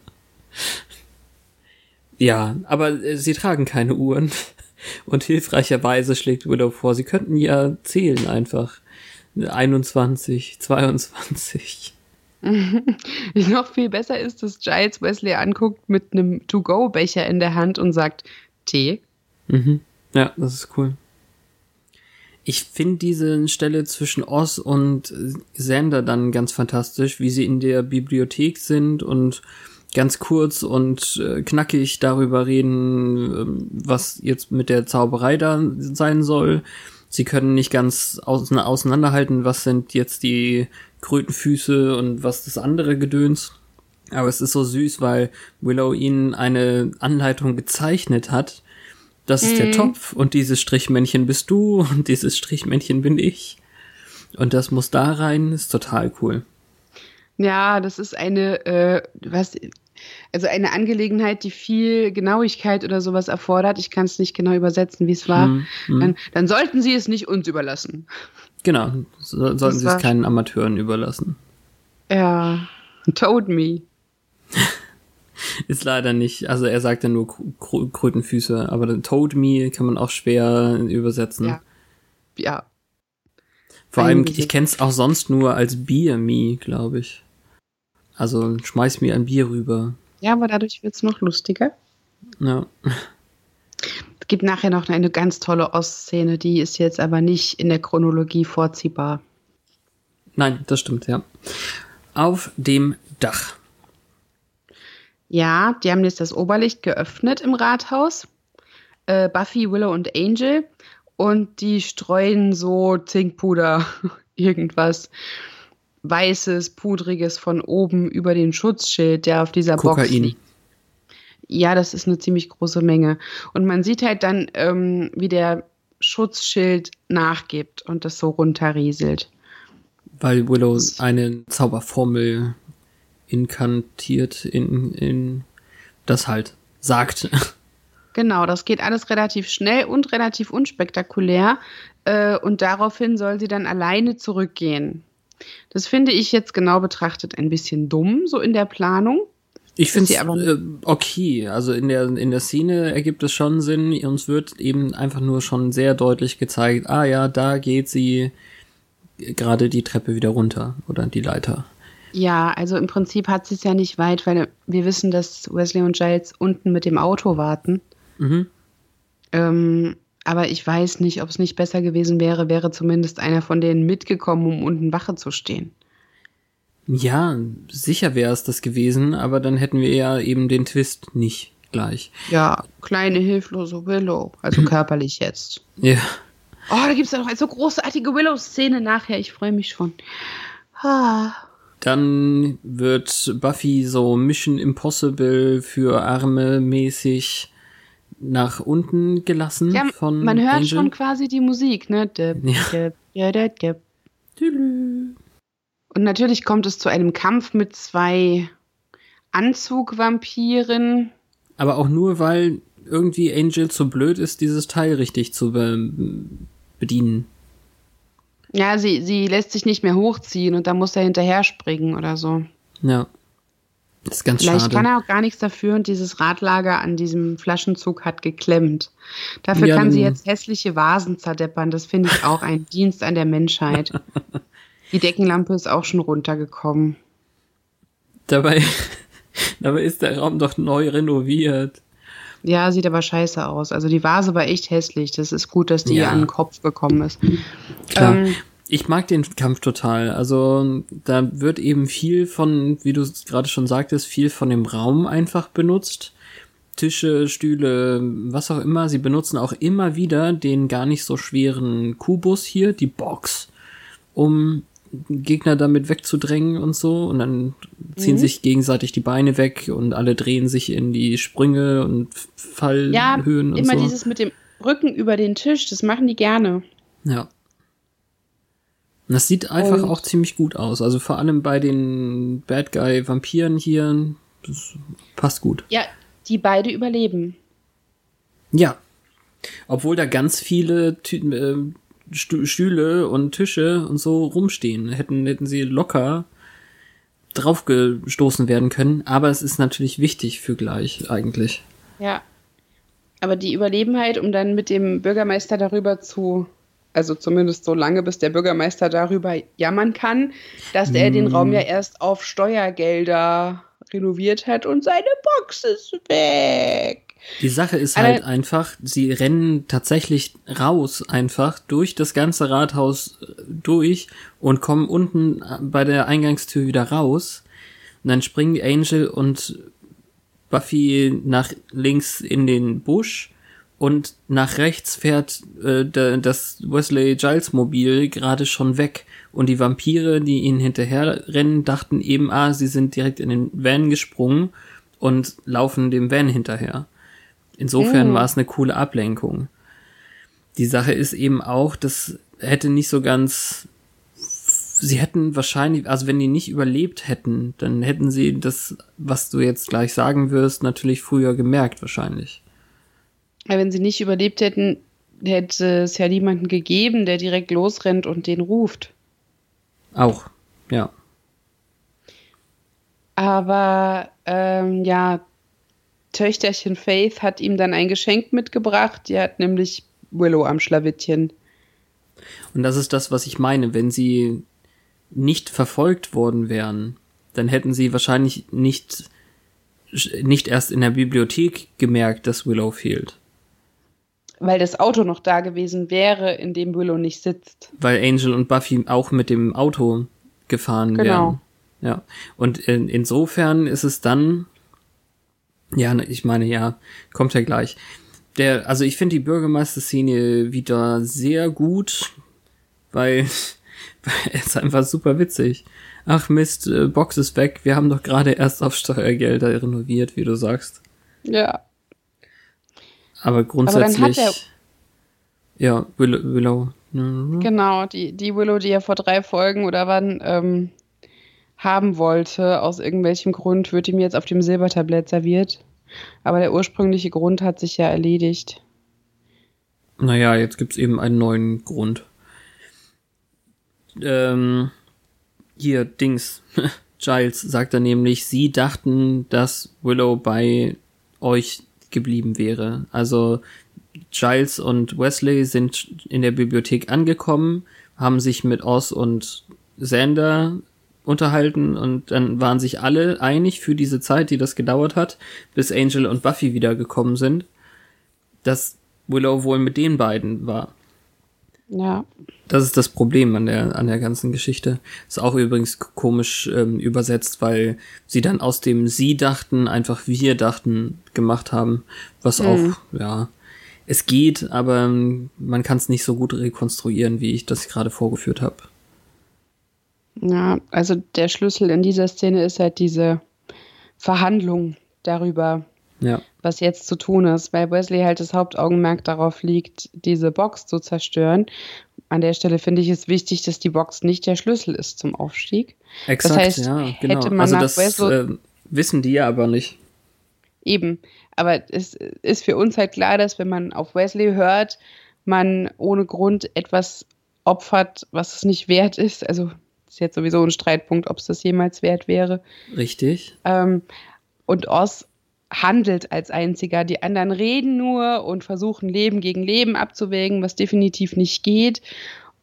Ja, aber äh, sie tragen keine Uhren. Und hilfreicherweise schlägt Willow vor, sie könnten ja zählen einfach. 21, 22. Noch viel besser ist, dass Giles Wesley anguckt mit einem To-Go-Becher in der Hand und sagt, Tee. Mhm. Ja, das ist cool. Ich finde diese Stelle zwischen Oz und Xander dann ganz fantastisch, wie sie in der Bibliothek sind und ganz kurz und äh, knackig darüber reden, ähm, was jetzt mit der Zauberei da sein soll. Sie können nicht ganz aus auseinanderhalten, was sind jetzt die Krötenfüße und was das andere Gedöns. Aber es ist so süß, weil Willow ihnen eine Anleitung gezeichnet hat. Das ist der Topf und dieses Strichmännchen bist du und dieses Strichmännchen bin ich. Und das muss da rein, ist total cool. Ja, das ist eine, äh, was, also eine Angelegenheit, die viel Genauigkeit oder sowas erfordert. Ich kann es nicht genau übersetzen, wie es war. Hm, hm. Dann, dann sollten Sie es nicht uns überlassen. Genau, so, sollten sie es keinen Amateuren überlassen. Ja, told me. Ist leider nicht, also er sagt ja nur Kr- Kr- Krötenfüße, aber dann Toad Me kann man auch schwer übersetzen. Ja. Ja, Vor allem, ich kenn's auch sonst nur als Beer Me, glaube ich. Also schmeiß mir ein Bier rüber. ja, aber dadurch wird es noch lustiger. Ja. Es gibt nachher noch eine ganz tolle Ostszene, die ist jetzt aber nicht in der Chronologie vorziehbar. Nein, das stimmt, ja. Auf dem Dach. Ja, die haben jetzt das Oberlicht geöffnet im Rathaus. Äh, Buffy, Willow und Angel. Und die streuen so Zinkpuder, irgendwas Weißes, Pudriges von oben über den Schutzschild, der auf dieser Box Kokain. liegt. Ja, das ist eine ziemlich große Menge. Und man sieht halt dann, ähm, wie der Schutzschild nachgibt und das so runterrieselt. Weil Willow eine Zauberformel inkantiert in, in das halt sagt. Genau, das geht alles relativ schnell und relativ unspektakulär. Äh, und daraufhin soll sie dann alleine zurückgehen. Das finde ich jetzt genau betrachtet ein bisschen dumm, so in der Planung. Ich finde es äh, okay. Also in der, in der Szene ergibt es schon Sinn. Uns wird eben einfach nur schon sehr deutlich gezeigt, ah ja, da geht sie gerade die Treppe wieder runter oder die Leiter. Ja, also im Prinzip hat sie es ja nicht weit, weil wir wissen, dass Wesley und Giles unten mit dem Auto warten. Mhm. Ähm, aber ich weiß nicht, ob es nicht besser gewesen wäre, wäre zumindest einer von denen mitgekommen, um unten Wache zu stehen. Ja, sicher wäre es das gewesen, aber dann hätten wir ja eben den Twist nicht gleich. Ja, kleine hilflose Willow, also körperlich jetzt. Ja. Oh, da gibt es ja noch eine so großartige Willow-Szene nachher, ich freue mich schon. Ah. Dann wird Buffy so Mission Impossible für Arme mäßig nach unten gelassen ja, von Man hört Angel. schon quasi die Musik, ne? Ja. Und natürlich kommt es zu einem Kampf mit zwei Anzugvampiren. Aber auch nur, weil irgendwie Angel zu blöd ist, dieses Teil richtig zu be bedienen. Ja, sie, sie lässt sich nicht mehr hochziehen und da muss er hinterher springen oder so. Ja. Das ist ganz Vielleicht schade. kann er auch gar nichts dafür und dieses Radlager an diesem Flaschenzug hat geklemmt. Dafür Ja, kann sie dann- jetzt hässliche Vasen zerdeppern. Das finde ich auch ein Dienst an der Menschheit. Die Deckenlampe ist auch schon runtergekommen. Dabei, dabei ist der Raum doch neu renoviert. Ja, sieht aber scheiße aus. Also die Vase war echt hässlich. Das ist gut, dass die Ja. an den Kopf gekommen ist. Klar. Ähm, Ich mag den Kampf total. Also da wird eben viel von, wie du es gerade schon sagtest, viel von dem Raum einfach benutzt. Tische, Stühle, was auch immer. Sie benutzen auch immer wieder den gar nicht so schweren Kubus hier, die Box, um Gegner damit wegzudrängen und so. Und dann ziehen sich gegenseitig die Beine weg und alle drehen sich in die Sprünge und ja, Fallhöhen und immer so. dieses mit dem Rücken über den Tisch, das machen die gerne. Ja. Und das sieht einfach Und- auch ziemlich gut aus. Also vor allem bei den Bad Guy Vampiren hier, das passt gut. Ja, die beide überleben. Ja. Obwohl da ganz viele Tü äh, Stü- Stühle und Tische und so rumstehen. Hätten, hätten sie locker draufgestoßen werden können. Aber es ist natürlich wichtig für gleich eigentlich. Ja. Aber die überleben halt, um dann mit dem Bürgermeister darüber zu, also zumindest so lange, bis der Bürgermeister darüber jammern kann, dass er den Raum ja erst auf Steuergelder renoviert hat und seine Box ist weg. Die Sache ist Aber- halt einfach, sie rennen tatsächlich raus einfach durch das ganze Rathaus äh, durch und kommen unten äh, bei der Eingangstür wieder raus. Und dann springen Angel und Buffy nach links in den Busch und nach rechts fährt äh, da- das Wesley Giles Mobil gerade schon weg. Und die Vampire, die ihnen hinterher rennen, dachten eben, ah, sie sind direkt in den Van gesprungen und laufen dem Van hinterher. Insofern Mm. war es eine coole Ablenkung. Die Sache ist eben auch, das hätte nicht so ganz. Sie hätten wahrscheinlich, also wenn die nicht überlebt hätten, dann hätten sie das, was du jetzt gleich sagen wirst, natürlich früher gemerkt, wahrscheinlich. Wenn sie nicht überlebt hätten, hätte es ja niemanden gegeben, der direkt losrennt und den ruft. Auch, ja. Aber ähm, ja, Töchterchen Faith hat ihm dann ein Geschenk mitgebracht. Die hat nämlich Willow am Schlawittchen. Und das ist das, was ich meine. Wenn sie nicht verfolgt worden wären, dann hätten sie wahrscheinlich nicht, nicht erst in der Bibliothek gemerkt, dass Willow fehlt. Weil das Auto noch da gewesen wäre, in dem Willow nicht sitzt. Weil Angel und Buffy auch mit dem Auto gefahren Genau. wären. Ja. Und in, insofern ist es dann, ja, ne, ich meine, ja, kommt ja gleich. Der, also ich finde die Bürgermeister-Szene wieder sehr gut, weil, weil es einfach super witzig. Ach Mist, äh, Box ist weg. Wir haben doch gerade erst auf Steuergelder renoviert, wie du sagst. Ja. Aber grundsätzlich. hat er- ja, Willow. Willow. Mhm. Genau, die, die Willow, die er vor drei Folgen oder wann ähm, haben wollte, aus irgendwelchem Grund, wird ihm jetzt auf dem Silbertablett serviert. Aber der ursprüngliche Grund hat sich ja erledigt. Naja, jetzt gibt's eben einen neuen Grund. Ähm, hier, Dings. Giles sagt er nämlich, sie dachten, dass Willow bei euch geblieben wäre. Also Giles und Wesley sind in der Bibliothek angekommen, haben sich mit Oz und Xander unterhalten und dann waren sich alle einig für diese Zeit, die das gedauert hat, bis Angel und Buffy wiedergekommen sind, dass Willow wohl mit den beiden war. Ja. Das ist das Problem an der, an der ganzen Geschichte. Ist auch übrigens komisch ähm, übersetzt, weil sie dann aus dem Sie dachten, einfach wir dachten, gemacht haben. Was mhm. auch, ja, es geht, aber man kann es nicht so gut rekonstruieren, wie ich das gerade vorgeführt habe. Ja, also der Schlüssel in dieser Szene ist halt diese Verhandlung darüber, ja. was jetzt zu tun ist, weil Wesley halt das Hauptaugenmerk darauf liegt, diese Box zu zerstören. An der Stelle finde ich es wichtig, dass die Box nicht der Schlüssel ist zum Aufstieg. Exakt, das heißt, ja, genau. hätte man also nach das Wesley äh, wissen die ja aber nicht. Eben, aber es ist für uns halt klar, dass wenn man auf Wesley hört, man ohne Grund etwas opfert, was es nicht wert ist. Also ist jetzt sowieso ein Streitpunkt, ob es das jemals wert wäre. Richtig. Ähm, und Oz handelt als einziger. Die anderen reden nur und versuchen Leben gegen Leben abzuwägen, was definitiv nicht geht.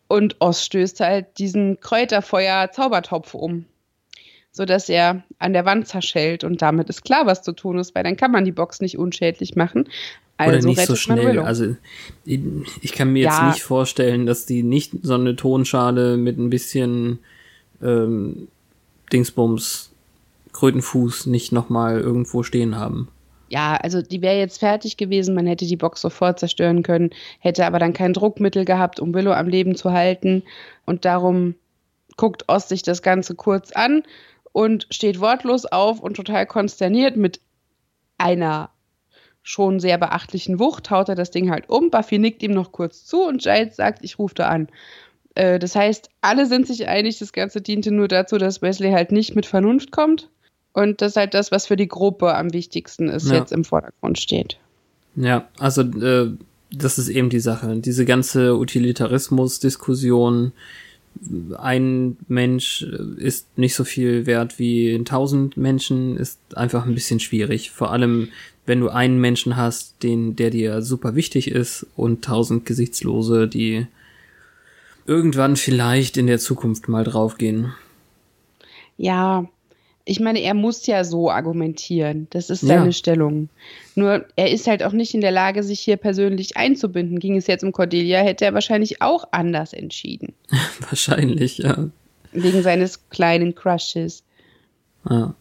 Und Oz stößt halt diesen Kräuterfeuer-Zaubertopf um, sodass er an der Wand zerschellt. Und damit ist klar, was zu tun ist, weil dann kann man die Box nicht unschädlich machen. Also Oder nicht so schnell. Also ich kann mir ja. jetzt nicht vorstellen, dass die nicht so eine Tonschale mit ein bisschen ähm, Dingsbums Krötenfuß nicht nochmal irgendwo stehen haben. Ja, also die wäre jetzt fertig gewesen, man hätte die Box sofort zerstören können, hätte aber dann kein Druckmittel gehabt, um Willow am Leben zu halten. Und darum guckt Ost sich das Ganze kurz an und steht wortlos auf und total konsterniert mit einer schon sehr beachtlichen Wucht, haut er das Ding halt um. Buffy nickt ihm noch kurz zu und Giles sagt, ich rufe da an. Äh, das heißt, alle sind sich einig, das Ganze diente nur dazu, dass Wesley halt nicht mit Vernunft kommt. Und das ist halt das, was für die Gruppe am wichtigsten ist, ja. jetzt im Vordergrund steht. Ja, also äh, das ist eben die Sache. Diese ganze Utilitarismus-Diskussion, ein Mensch ist nicht so viel wert wie tausend Menschen, ist einfach ein bisschen schwierig. Vor allem, wenn du einen Menschen hast, den, der dir super wichtig ist und tausend Gesichtslose, die irgendwann vielleicht in der Zukunft mal draufgehen. Ja, ich meine, er muss ja so argumentieren. Das ist seine ja. Stellung. Nur er ist halt auch nicht in der Lage, sich hier persönlich einzubinden. Ging es jetzt um Cordelia, hätte er wahrscheinlich auch anders entschieden. wahrscheinlich, ja. Wegen seines kleinen Crushes. Ja.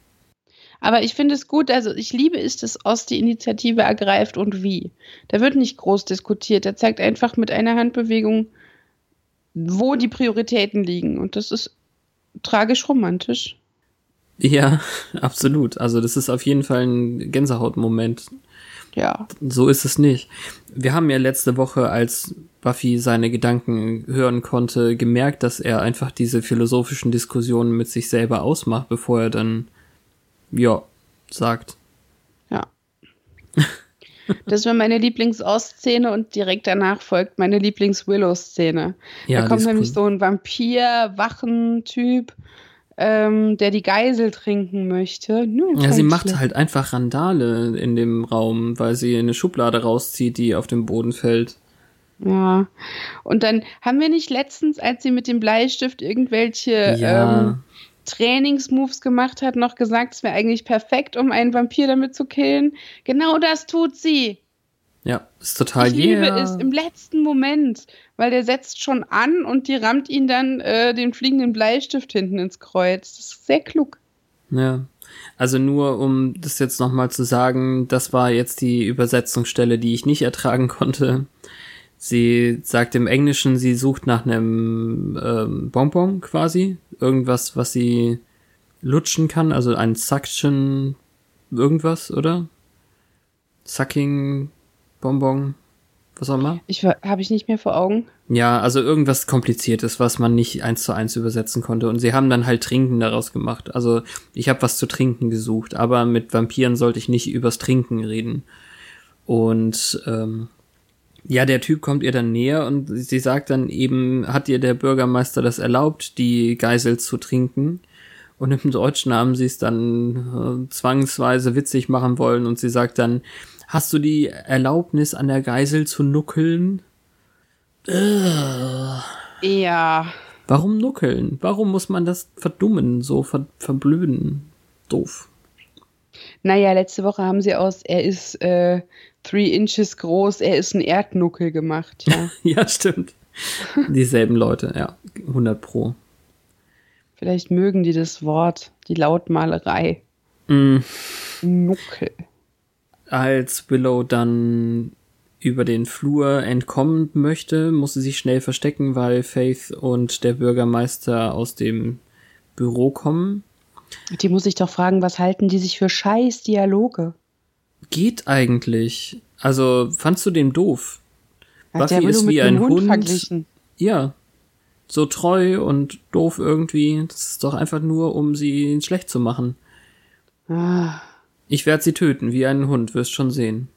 Aber ich finde es gut, also ich liebe es, dass Ost die Initiative ergreift und wie. Da wird nicht groß diskutiert. Er zeigt einfach mit einer Handbewegung, wo die Prioritäten liegen. Und das ist tragisch romantisch. Ja, absolut. Also das ist auf jeden Fall ein Gänsehautmoment. Ja. So ist es nicht. Wir haben ja letzte Woche, als Buffy seine Gedanken hören konnte, gemerkt, dass er einfach diese philosophischen Diskussionen mit sich selber ausmacht, bevor er dann, ja, sagt. Ja. Das war meine Lieblings-Ost-Szene und direkt danach folgt meine Lieblings-Willow-Szene. Ja, da kommt nämlich cool. so ein Vampir-Wachen-Typ ähm, der die Geisel trinken möchte. Nö, ja, sie macht halt einfach Randale in dem Raum, weil sie eine Schublade rauszieht, die auf dem Boden fällt. Ja. Und dann haben wir nicht letztens, als sie mit dem Bleistift irgendwelche ja. ähm, Trainingsmoves gemacht hat, noch gesagt, es wäre eigentlich perfekt, um einen Vampir damit zu killen. Genau das tut sie. Ja, ist total Ich liebe yeah. es im letzten Moment, weil der setzt schon an und die rammt ihn dann äh, den fliegenden Bleistift hinten ins Kreuz. Das ist sehr klug. Ja. Also nur um das jetzt nochmal zu sagen, das war jetzt die Übersetzungsstelle, die ich nicht ertragen konnte. Sie sagt im Englischen, sie sucht nach einem ähm, Bonbon quasi. Irgendwas, was sie lutschen kann, also ein Suction irgendwas, oder? Sucking Bonbon, was auch immer. Ich habe ich nicht mehr vor Augen. Ja, also irgendwas Kompliziertes, was man nicht eins zu eins übersetzen konnte. Und sie haben dann halt Trinken daraus gemacht. Also ich habe was zu trinken gesucht, aber mit Vampiren sollte ich nicht übers Trinken reden. Und ähm, ja, der Typ kommt ihr dann näher und sie sagt dann eben, hat ihr der Bürgermeister das erlaubt, die Geisel zu trinken? Und im Deutschen haben sie es dann äh, zwangsweise witzig machen wollen und sie sagt dann, hast du die Erlaubnis an der Geisel zu nuckeln? Ugh. Ja. Warum nuckeln? Warum muss man das verdummen, so ver verblöden? Doof. Naja, letzte Woche haben sie aus, er ist äh, three inches groß, er ist ein Erdnuckel gemacht, ja. ja, stimmt. Dieselben Leute, ja, 100 pro. Vielleicht mögen die das Wort, die Lautmalerei. Mm. Nuckel. Als Willow dann über den Flur entkommen möchte, muss sie sich schnell verstecken, weil Faith und der Bürgermeister aus dem Büro kommen. Die muss ich doch fragen, was halten die sich für scheiß Dialoge? Geht eigentlich. Also, fandst du den doof? Hat Buffy ist wie ein Hund. Hund ja. So treu und doof irgendwie. Das ist doch einfach nur, um sie schlecht zu machen. Ah. Ich werde sie töten, wie einen Hund, wirst schon sehen.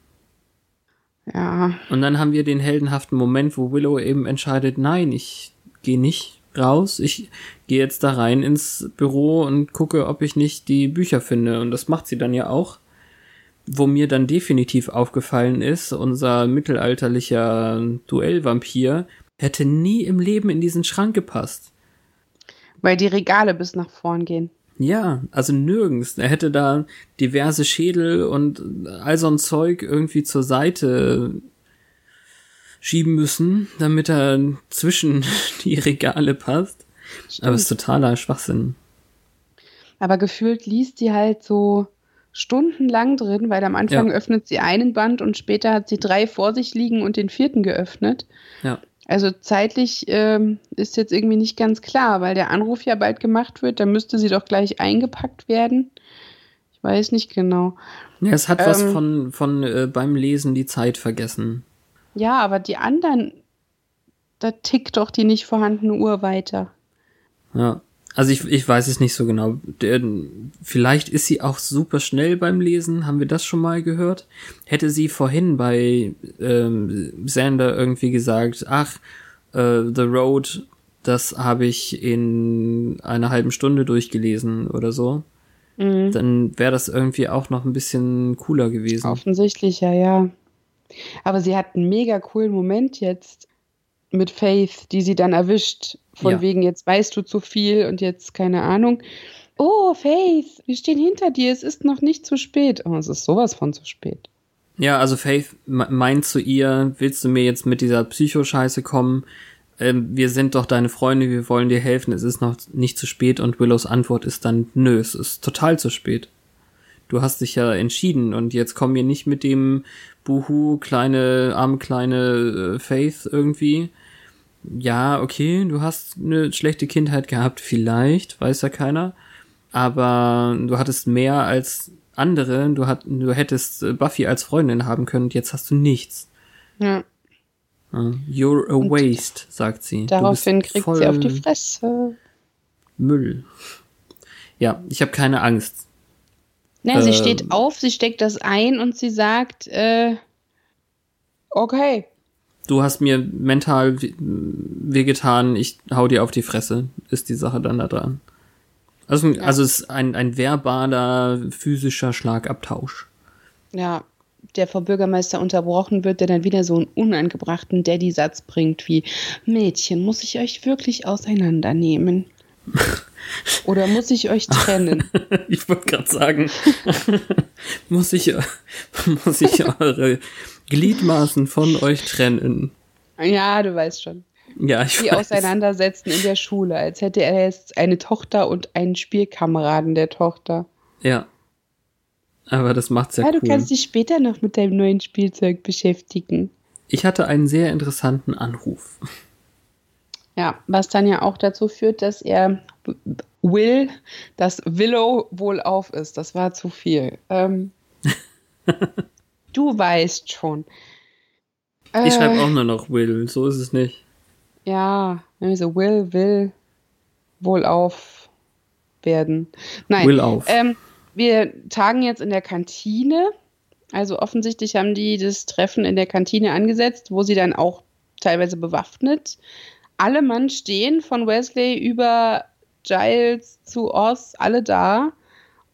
Ja. Und dann haben wir den heldenhaften Moment, wo Willow eben entscheidet, nein, ich gehe nicht raus, ich gehe jetzt da rein ins Büro und gucke, ob ich nicht die Bücher finde. Und das macht sie dann ja auch. Wo mir dann definitiv aufgefallen ist, unser mittelalterlicher Duellvampir hätte nie im Leben in diesen Schrank gepasst. Weil die Regale bis nach vorn gehen. Ja, also nirgends. Er hätte da diverse Schädel und all so ein Zeug irgendwie zur Seite schieben müssen, damit er zwischen die Regale passt. Stimmt. Aber es ist totaler Schwachsinn. Aber gefühlt liest die halt so stundenlang drin, weil am Anfang ja. öffnet sie einen Band und später hat sie drei vor sich liegen und den vierten geöffnet. Ja. Also zeitlich ähm, ist jetzt irgendwie nicht ganz klar, weil der Anruf ja bald gemacht wird, da müsste sie doch gleich eingepackt werden. Ich weiß nicht genau. Ja, es hat ähm, was von, von äh, beim Lesen die Zeit vergessen. Ja, aber die anderen, da tickt doch die nicht vorhandene Uhr weiter. Ja. Also ich, ich weiß es nicht so genau. Der, vielleicht ist sie auch super schnell beim Lesen. Haben wir das schon mal gehört? Hätte sie vorhin bei ähm, Sander irgendwie gesagt, ach, äh, The Road, das habe ich in einer halben Stunde durchgelesen oder so, mhm. dann wäre das irgendwie auch noch ein bisschen cooler gewesen. Offensichtlich, ja, ja. Aber sie hat einen mega coolen Moment jetzt mit Faith, die sie dann erwischt. Von ja. wegen, jetzt weißt du zu viel und jetzt keine Ahnung. Oh, Faith, wir stehen hinter dir, es ist noch nicht zu spät. Oh, es ist sowas von zu spät. Ja, also Faith meint zu ihr, willst du mir jetzt mit dieser Psychoscheiße kommen? Ähm, wir sind doch deine Freunde, wir wollen dir helfen, es ist noch nicht zu spät und Willows Antwort ist dann, nö, es ist total zu spät. Du hast dich ja entschieden und jetzt komm mir nicht mit dem Buhu, kleine, arme kleine äh, Faith irgendwie. Ja, okay, du hast eine schlechte Kindheit gehabt, vielleicht, weiß ja keiner. Aber du hattest mehr als andere. Du, hat, du hättest äh, Buffy als Freundin haben können und jetzt hast du nichts. Ja. You're a waste, sagt sie. Daraufhin kriegt sie auf die Fresse. Müll. Ja, ich habe keine Angst. Na, sie ähm. steht auf, sie steckt das ein und sie sagt, äh, okay. Du hast mir mental wehgetan, ich hau dir auf die Fresse, ist die Sache dann da dran. Also, ja. also es ist ein, ein verbaler, physischer Schlagabtausch. Ja, der vor Bürgermeister unterbrochen wird, der dann wieder so einen unangebrachten Daddy-Satz bringt wie Mädchen, muss ich euch wirklich auseinandernehmen? Oder muss ich euch trennen? ich wollte gerade sagen, muss ich, muss ich eure Gliedmaßen von euch trennen? Ja, du weißt schon. Ja, ich Die weiß. auseinandersetzen in der Schule, als hätte er jetzt eine Tochter und einen Spielkameraden der Tochter. Ja. Aber das macht's ja, ja cool. du kannst dich später noch mit deinem neuen Spielzeug beschäftigen. Ich hatte einen sehr interessanten Anruf. Ja, was dann ja auch dazu führt, dass er will, dass Willow wohl auf ist. Das war zu viel. Ähm, du weißt schon. Äh, ich schreibe auch nur noch Will, so ist es nicht. Ja, also Will, will wohl auf werden. Nein. Will auf. Ähm, wir tagen jetzt in der Kantine. Also offensichtlich haben die das Treffen in der Kantine angesetzt, wo sie dann auch teilweise bewaffnet. Alle Mann stehen, von Wesley über Giles zu Oz, alle da.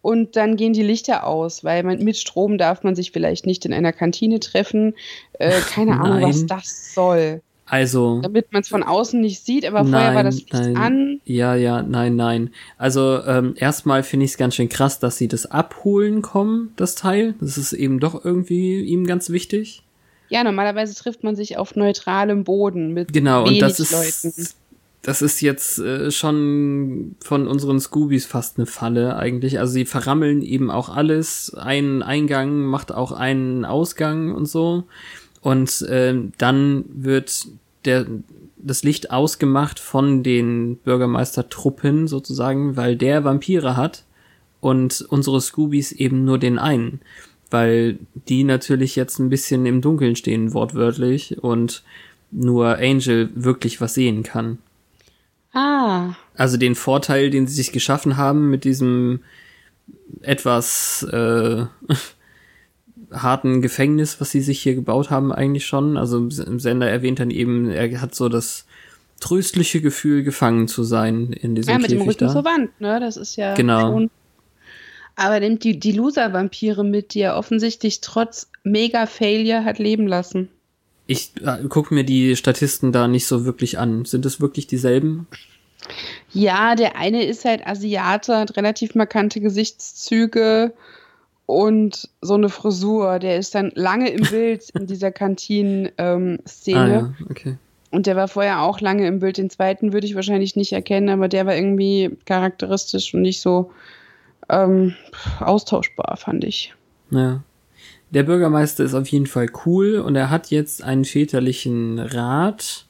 Und dann gehen die Lichter aus, weil man, mit Strom darf man sich vielleicht nicht in einer Kantine treffen. Äh, keine Ahnung, was das soll. Also. Damit man es von außen nicht sieht, aber vorher nein, war das Licht nein. an. Ja, ja, nein, nein. Also ähm, erstmal finde ich es ganz schön krass, dass sie das abholen kommen, das Teil. Das ist eben doch irgendwie ihm ganz wichtig. Ja, normalerweise trifft man sich auf neutralem Boden mit Genau, wenig und das ist. Leuten. Das ist jetzt äh, schon von unseren Scoobies fast eine Falle eigentlich. Also sie verrammeln eben auch alles. Ein Eingang macht auch einen Ausgang und so. Und äh, dann wird der, das Licht ausgemacht von den Bürgermeistertruppen sozusagen, weil der Vampire hat und unsere Scoobies eben nur den einen. Weil die natürlich jetzt ein bisschen im Dunkeln stehen, wortwörtlich, und nur Angel wirklich was sehen kann. Ah, Also den Vorteil, den sie sich geschaffen haben mit diesem etwas äh, harten Gefängnis, was sie sich hier gebaut haben, eigentlich schon. Also im Sender erwähnt dann eben, er hat so das tröstliche Gefühl, gefangen zu sein in diesem ja, mit dem Käfig Rücken da. zur Wand, ne? Das ist ja Genau. schon. Aber nimmt die, die Loser-Vampire mit, die er offensichtlich trotz Mega-Failure hat leben lassen. Ich äh, guck mir die Statisten da nicht so wirklich an. Sind es wirklich dieselben? Ja, der eine ist halt Asiate, hat relativ markante Gesichtszüge und so eine Frisur. Der ist dann lange im Bild in dieser Kantinen-Szene. Ah ja, okay. Und der war vorher auch lange im Bild. Den zweiten würde ich wahrscheinlich nicht erkennen, aber der war irgendwie charakteristisch und nicht so ähm, austauschbar, fand ich. Ja. Der Bürgermeister ist auf jeden Fall cool und er hat jetzt einen väterlichen Rat.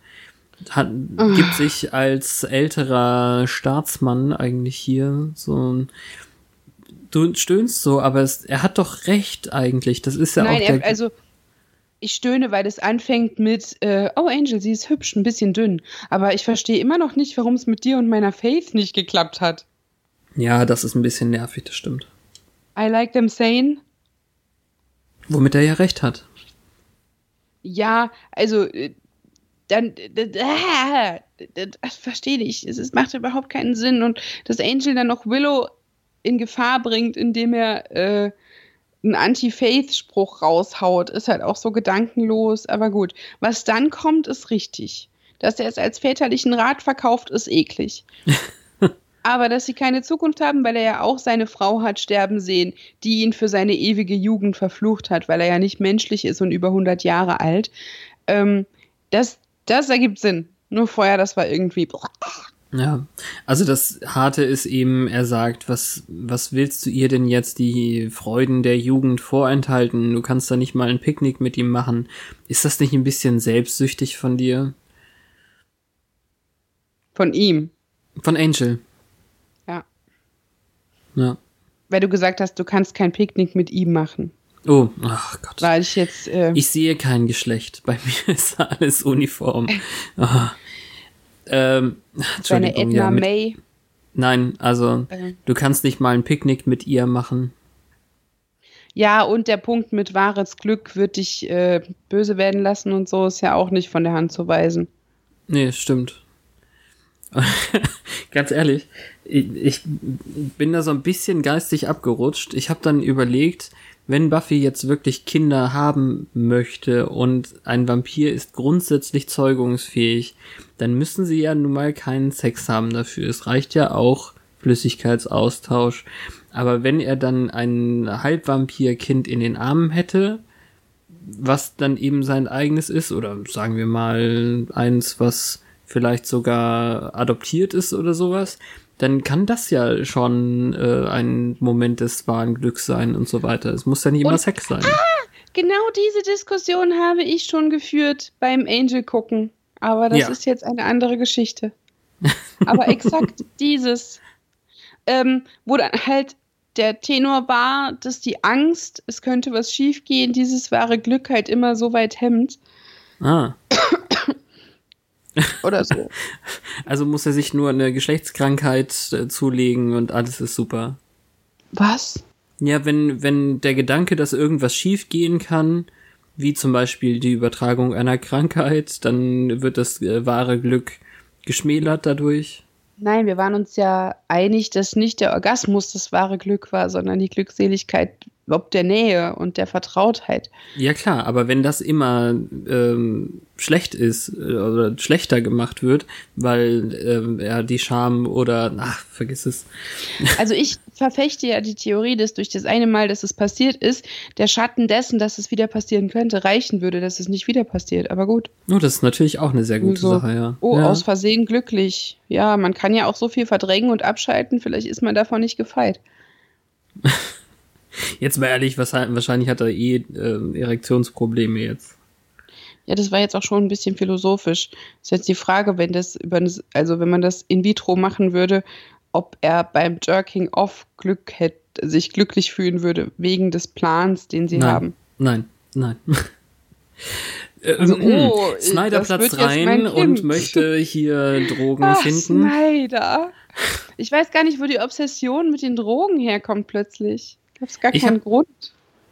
Hat, Ah. gibt sich als älterer Staatsmann eigentlich hier so ein. Du stöhnst so, aber es, er hat doch recht eigentlich. Das ist ja Nein, auch der. er, also ich stöhne, weil es anfängt mit, äh, oh Angel, sie ist hübsch, ein bisschen dünn. Aber ich verstehe immer noch nicht, warum es mit dir und meiner Faith nicht geklappt hat. ja, das ist ein bisschen nervig, das stimmt. I like them sane. Womit er ja recht hat. Ja, also äh, dann äh, das verstehe ich. Es, es macht überhaupt keinen Sinn und dass Angel dann noch Willow in Gefahr bringt, indem er äh, einen Anti-Faith-Spruch raushaut, ist halt auch so gedankenlos. Aber gut, was dann kommt, ist richtig. Dass er es als väterlichen Rat verkauft, ist eklig. Aber dass sie keine Zukunft haben, weil er ja auch seine Frau hat sterben sehen, die ihn für seine ewige Jugend verflucht hat, weil er ja nicht menschlich ist und über 100 Jahre alt. Ähm, das, das ergibt Sinn. Nur vorher, das war irgendwie. Ja, also das Harte ist eben, er sagt, was, was willst du ihr denn jetzt die Freuden der Jugend vorenthalten? Du kannst da nicht mal ein Picknick mit ihm machen. Ist das nicht ein bisschen selbstsüchtig von dir? Von ihm. Von Angel. Ja. Weil du gesagt hast, du kannst kein Picknick mit ihm machen. Oh, ach Gott. Weil ich jetzt. Äh, Ich sehe kein Geschlecht. Bei mir ist alles uniform. Ah. Ähm, Entschuldigung, Edna ja, mit, May. Nein, also Äh. du kannst nicht mal ein Picknick mit ihr machen. Ja, und der Punkt mit wahres Glück wird dich äh, böse werden lassen und so ist ja auch nicht von der Hand zu weisen. Nee, stimmt. Ganz ehrlich, ich, bin da so ein bisschen geistig abgerutscht. Ich habe dann überlegt, wenn Buffy jetzt wirklich Kinder haben möchte und ein Vampir ist grundsätzlich zeugungsfähig, dann müssen sie ja nun mal keinen Sex haben dafür. Es reicht ja auch Flüssigkeitsaustausch. Aber wenn er dann ein Halbvampir-Kind in den Armen hätte, was dann eben sein eigenes ist, oder sagen wir mal eins, was vielleicht sogar adoptiert ist oder sowas, dann kann das ja schon äh, ein Moment des wahren Glücks sein und so weiter. Es muss ja nicht immer Und- Sex sein. Genau diese Diskussion habe ich schon geführt beim Angel gucken. Aber das Ja. ist jetzt eine andere Geschichte. Aber exakt dieses, ähm, wo dann halt der Tenor war, dass die Angst, es könnte was schiefgehen, dieses wahre Glück halt immer so weit hemmt. Ah. Oder so. Also muss er sich nur eine Geschlechtskrankheit äh, zulegen und alles ist super. Was? Ja, wenn, wenn der Gedanke, dass irgendwas schief gehen kann, wie zum Beispiel die Übertragung einer Krankheit, dann wird das äh, wahre Glück geschmälert dadurch. Nein, wir waren uns ja einig, dass nicht der Orgasmus das wahre Glück war, sondern die Glückseligkeit ob der Nähe und der Vertrautheit. Ja klar, aber wenn das immer ähm, schlecht ist äh, oder schlechter gemacht wird, weil ähm, ja die Scham oder ach, vergiss es. Also ich verfechte ja die Theorie, dass durch das eine Mal, dass es passiert ist, der Schatten dessen, dass es wieder passieren könnte, reichen würde, dass es nicht wieder passiert. Aber gut. Oh, das ist natürlich auch eine sehr gute So. Sache, ja. Oh, ja. aus Versehen glücklich. Ja, man kann ja auch so viel verdrängen und abschalten, vielleicht ist man davon nicht gefeit. Jetzt mal ehrlich, wahrscheinlich hat er eh ähm, Erektionsprobleme jetzt. Ja, das war jetzt auch schon ein bisschen philosophisch. Ist jetzt die Frage, wenn das über das, also wenn man das in vitro machen würde, ob er beim Jerking off Glück hätte, sich glücklich fühlen würde, wegen des Plans, den sie Nein. haben. Nein, nein. Äh, Also, ähm, oh, Snyder das platzt rein und möchte hier Drogen Ach, finden. Snyder. Ich weiß gar nicht, wo die Obsession mit den Drogen herkommt plötzlich. Ich hab's gar Ich keinen hab- Grund.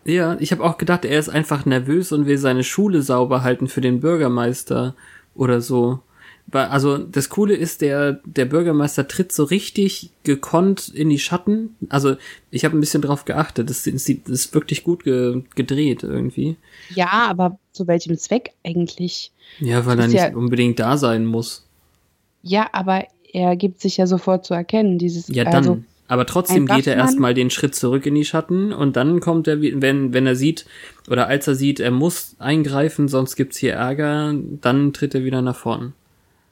Ja, ich habe auch gedacht, er ist einfach nervös und will seine Schule sauber halten für den Bürgermeister oder so. Weil, also das Coole ist, der, der Bürgermeister tritt so richtig gekonnt in die Schatten. Also ich habe ein bisschen drauf geachtet. Das, das, ist wirklich gut ge, gedreht irgendwie. Ja, aber zu welchem Zweck eigentlich? Ja, weil er nicht ja- unbedingt da sein muss. Ja, aber er gibt sich ja sofort zu erkennen, dieses Ja, dann. also Aber trotzdem geht er erstmal den Schritt zurück in die Schatten und dann kommt er, wenn, wenn er sieht, oder als er sieht, er muss eingreifen, sonst gibt's hier Ärger, dann tritt er wieder nach vorn.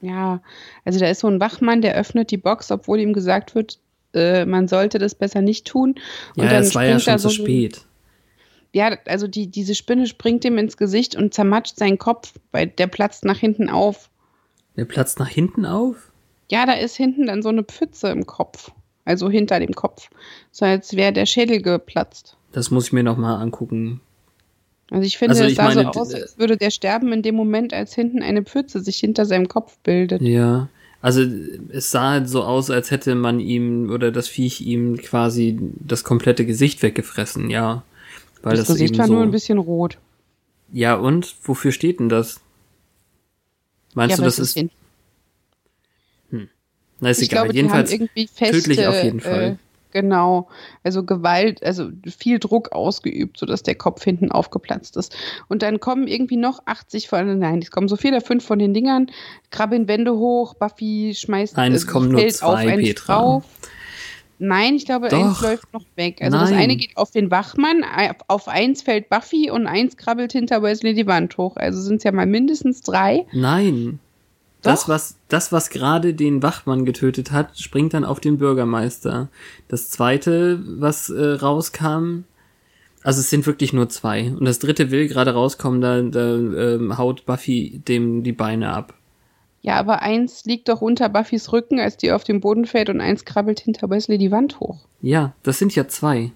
Ja, also da ist so ein Wachmann, der öffnet die Box, obwohl ihm gesagt wird, äh, man sollte das besser nicht tun. Und Ja, dann es war ja schon zu so ein- spät. Ja, also die, diese Spinne springt ihm ins Gesicht und zermatscht seinen Kopf, weil der platzt nach hinten auf. Der platzt nach hinten auf? Ja, da ist hinten dann so eine Pfütze im Kopf. Also hinter dem Kopf. So als wäre der Schädel geplatzt. Das muss ich mir noch mal angucken. Also ich finde, Also es ich sah meine, so aus, als würde der sterben in dem Moment, als hinten eine Pfütze sich hinter seinem Kopf bildet. Ja. Also es sah halt so aus, als hätte man ihm oder das Viech ihm quasi das komplette Gesicht weggefressen, ja. Weil das, das, Gesicht war so. nur ein bisschen rot. ja, und wofür steht denn das? Meinst ja, du, das es ist. Na, ist ich egal. glaube, Jedenfalls. irgendwie feste, tödlich auf jeden Äh, Fall. genau, also Gewalt, also viel Druck ausgeübt, sodass der Kopf hinten aufgeplatzt ist. Und dann kommen irgendwie noch 80 von, nein, es kommen so vier oder fünf von den Dingern, krabbeln Wände hoch, Buffy schmeißt, Nein, es äh, kommen nur auf zwei, Petra. drauf. Nein, ich glaube, Doch. eins läuft noch weg. Also das Nein. eine geht auf den Wachmann, auf- auf eins fällt Buffy und eins krabbelt hinter Wesley die Wand hoch. Also sind es ja mal mindestens drei. Nein. Das, was, das, was gerade den Wachmann getötet hat, springt dann auf den Bürgermeister. Das zweite, was äh, rauskam, also es sind wirklich nur zwei. Und das dritte will gerade rauskommen, da, da ähm, haut Buffy dem die Beine ab. Ja, aber eins liegt doch unter Buffys Rücken, als die auf den Boden fällt und eins krabbelt hinter Wesley die Wand hoch. Ja, das sind ja zwei.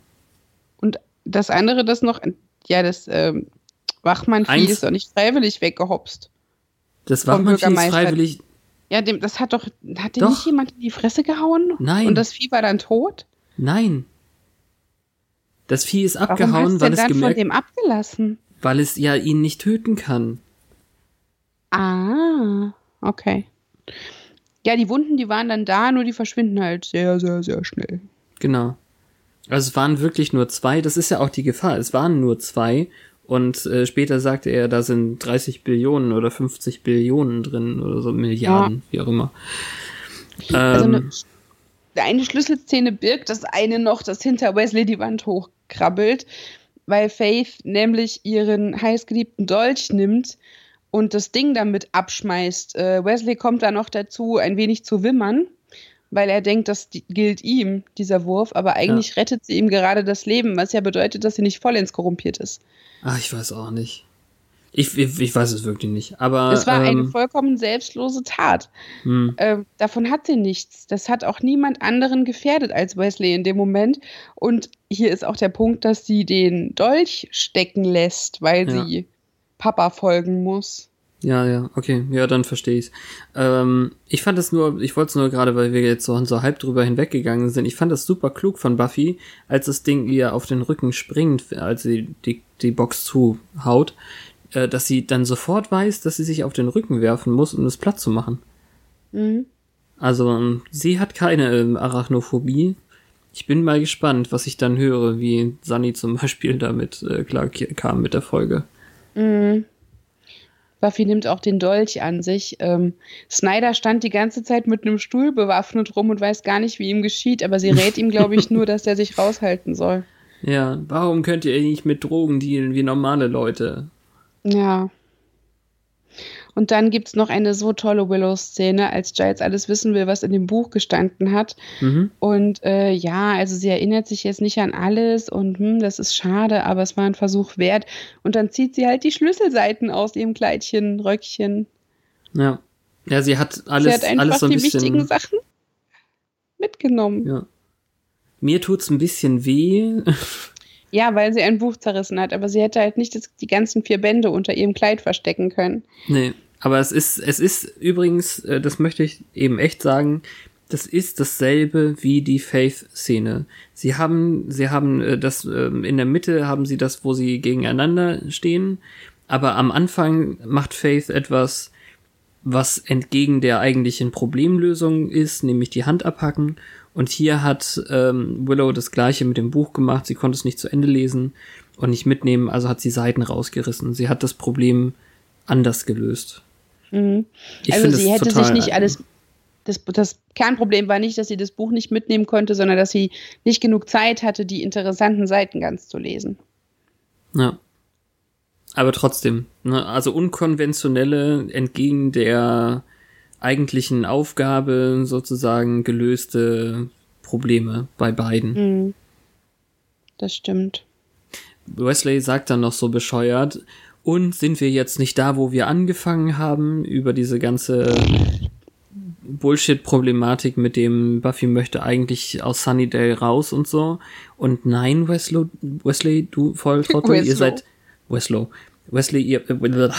Und das andere, das noch, ja, das ähm, Wachmann-Vieh Eins- ist doch nicht freiwillig weggehopst. Das Vom Wachmann ist freiwillig. Ja, dem, das hat doch, hat dem Doch. nicht jemand in die Fresse gehauen? Nein. Und das Vieh war dann tot? Nein. Das Vieh ist Warum abgehauen, hast du weil denn es dann von gemerkt, dem abgelassen? weil es ja ihn nicht töten kann. Ah, okay. Ja, die Wunden, die waren dann da, nur die verschwinden halt sehr, sehr, sehr schnell. Genau. Also es waren wirklich nur zwei, das ist ja auch die Gefahr. Es waren nur zwei und äh, später sagte er, da sind 30 Billionen oder 50 Billionen drin oder so Milliarden, wie auch immer. Also Ähm, eine, eine Schlüsselszene birgt das eine noch, das hinter Wesley die Wand hochkrabbelt, weil Faith nämlich ihren heißgeliebten Dolch nimmt und das Ding damit abschmeißt. Äh, Wesley kommt da noch dazu, ein wenig zu wimmern, weil er denkt, das gilt ihm, dieser Wurf, aber eigentlich rettet sie ihm gerade das Leben, was ja bedeutet, dass sie nicht vollends korrumpiert ist. ach, ich weiß auch nicht. Ich, ich, ich weiß es wirklich nicht. Aber Es war eine ähm, vollkommen selbstlose Tat. Ähm, davon hat sie nichts. Das hat auch niemand anderen gefährdet als Wesley in dem Moment. Und hier ist auch der Punkt, dass sie den Dolch stecken lässt, weil Ja. sie Papa folgen muss. Ja, ja, okay, ja, dann verstehe ich's. Ähm, ich fand das nur, ich wollte es nur gerade, weil wir jetzt so, so halb drüber hinweggegangen sind, ich fand das super klug von Buffy, als das Ding ihr auf den Rücken springt, als sie die, die Box zuhaut, äh, dass sie dann sofort weiß, dass sie sich auf den Rücken werfen muss, um es platt zu machen. Mhm. Also, sie hat keine ähm, Arachnophobie. Ich bin mal gespannt, was ich dann höre, wie Sunny zum Beispiel damit äh, klar kam mit der Folge. Mhm. Buffy nimmt auch den Dolch an sich. Ähm, Snyder stand die ganze Zeit mit einem Stuhl bewaffnet rum und weiß gar nicht, wie ihm geschieht, aber sie rät ihm, glaube ich, nur, dass er sich raushalten soll. Ja, warum könnt ihr nicht mit Drogen dealen wie normale Leute? Ja. Und dann gibt es noch eine so tolle Willow-Szene, als Giles alles wissen will, was in dem Buch gestanden hat. Mhm. Und äh, ja, also sie erinnert sich jetzt nicht an alles und hm, das ist schade, aber es war ein Versuch wert. Und dann zieht sie halt die Schlüsselseiten aus ihrem Kleidchen, Röckchen. Ja. Ja, sie hat alles, sie hat einfach alles so ein die bisschen. wichtigen Sachen mitgenommen. Ja. Mir tut's ein bisschen weh. Ja, weil sie ein Buch zerrissen hat, aber sie hätte halt nicht das, die ganzen vier Bände unter ihrem Kleid verstecken können. Nee, aber es ist, es ist übrigens, äh, das möchte ich eben echt sagen, das ist dasselbe wie die Faith-Szene. Sie haben, sie haben äh, das, ähm, in der Mitte haben sie das, wo sie gegeneinander stehen, aber am Anfang macht Faith etwas, was entgegen der eigentlichen Problemlösung ist, nämlich die Hand abhacken. Und hier hat ähm, Willow das gleiche mit dem Buch gemacht. Sie konnte es nicht zu Ende lesen und nicht mitnehmen, also hat sie Seiten rausgerissen. Sie hat das Problem anders gelöst. Mhm. Also sie hätte sich nicht alles. Das, das Kernproblem war nicht, dass sie das Buch nicht mitnehmen konnte, sondern dass sie nicht genug Zeit hatte, die interessanten Seiten ganz zu lesen. Ja. Aber trotzdem, ne, also unkonventionelle, entgegen der eigentlichen Aufgabe sozusagen gelöste Probleme bei beiden. Mhm. Das stimmt. Wesley sagt dann noch so bescheuert, und sind wir jetzt nicht da, wo wir angefangen haben, über diese ganze Bullshit-Problematik mit dem Buffy möchte eigentlich aus Sunnydale raus und so. Und nein, Wesley, Wesley, du Volltrottel, ihr Weslow. seid Weslow. Wesley, ihr äh,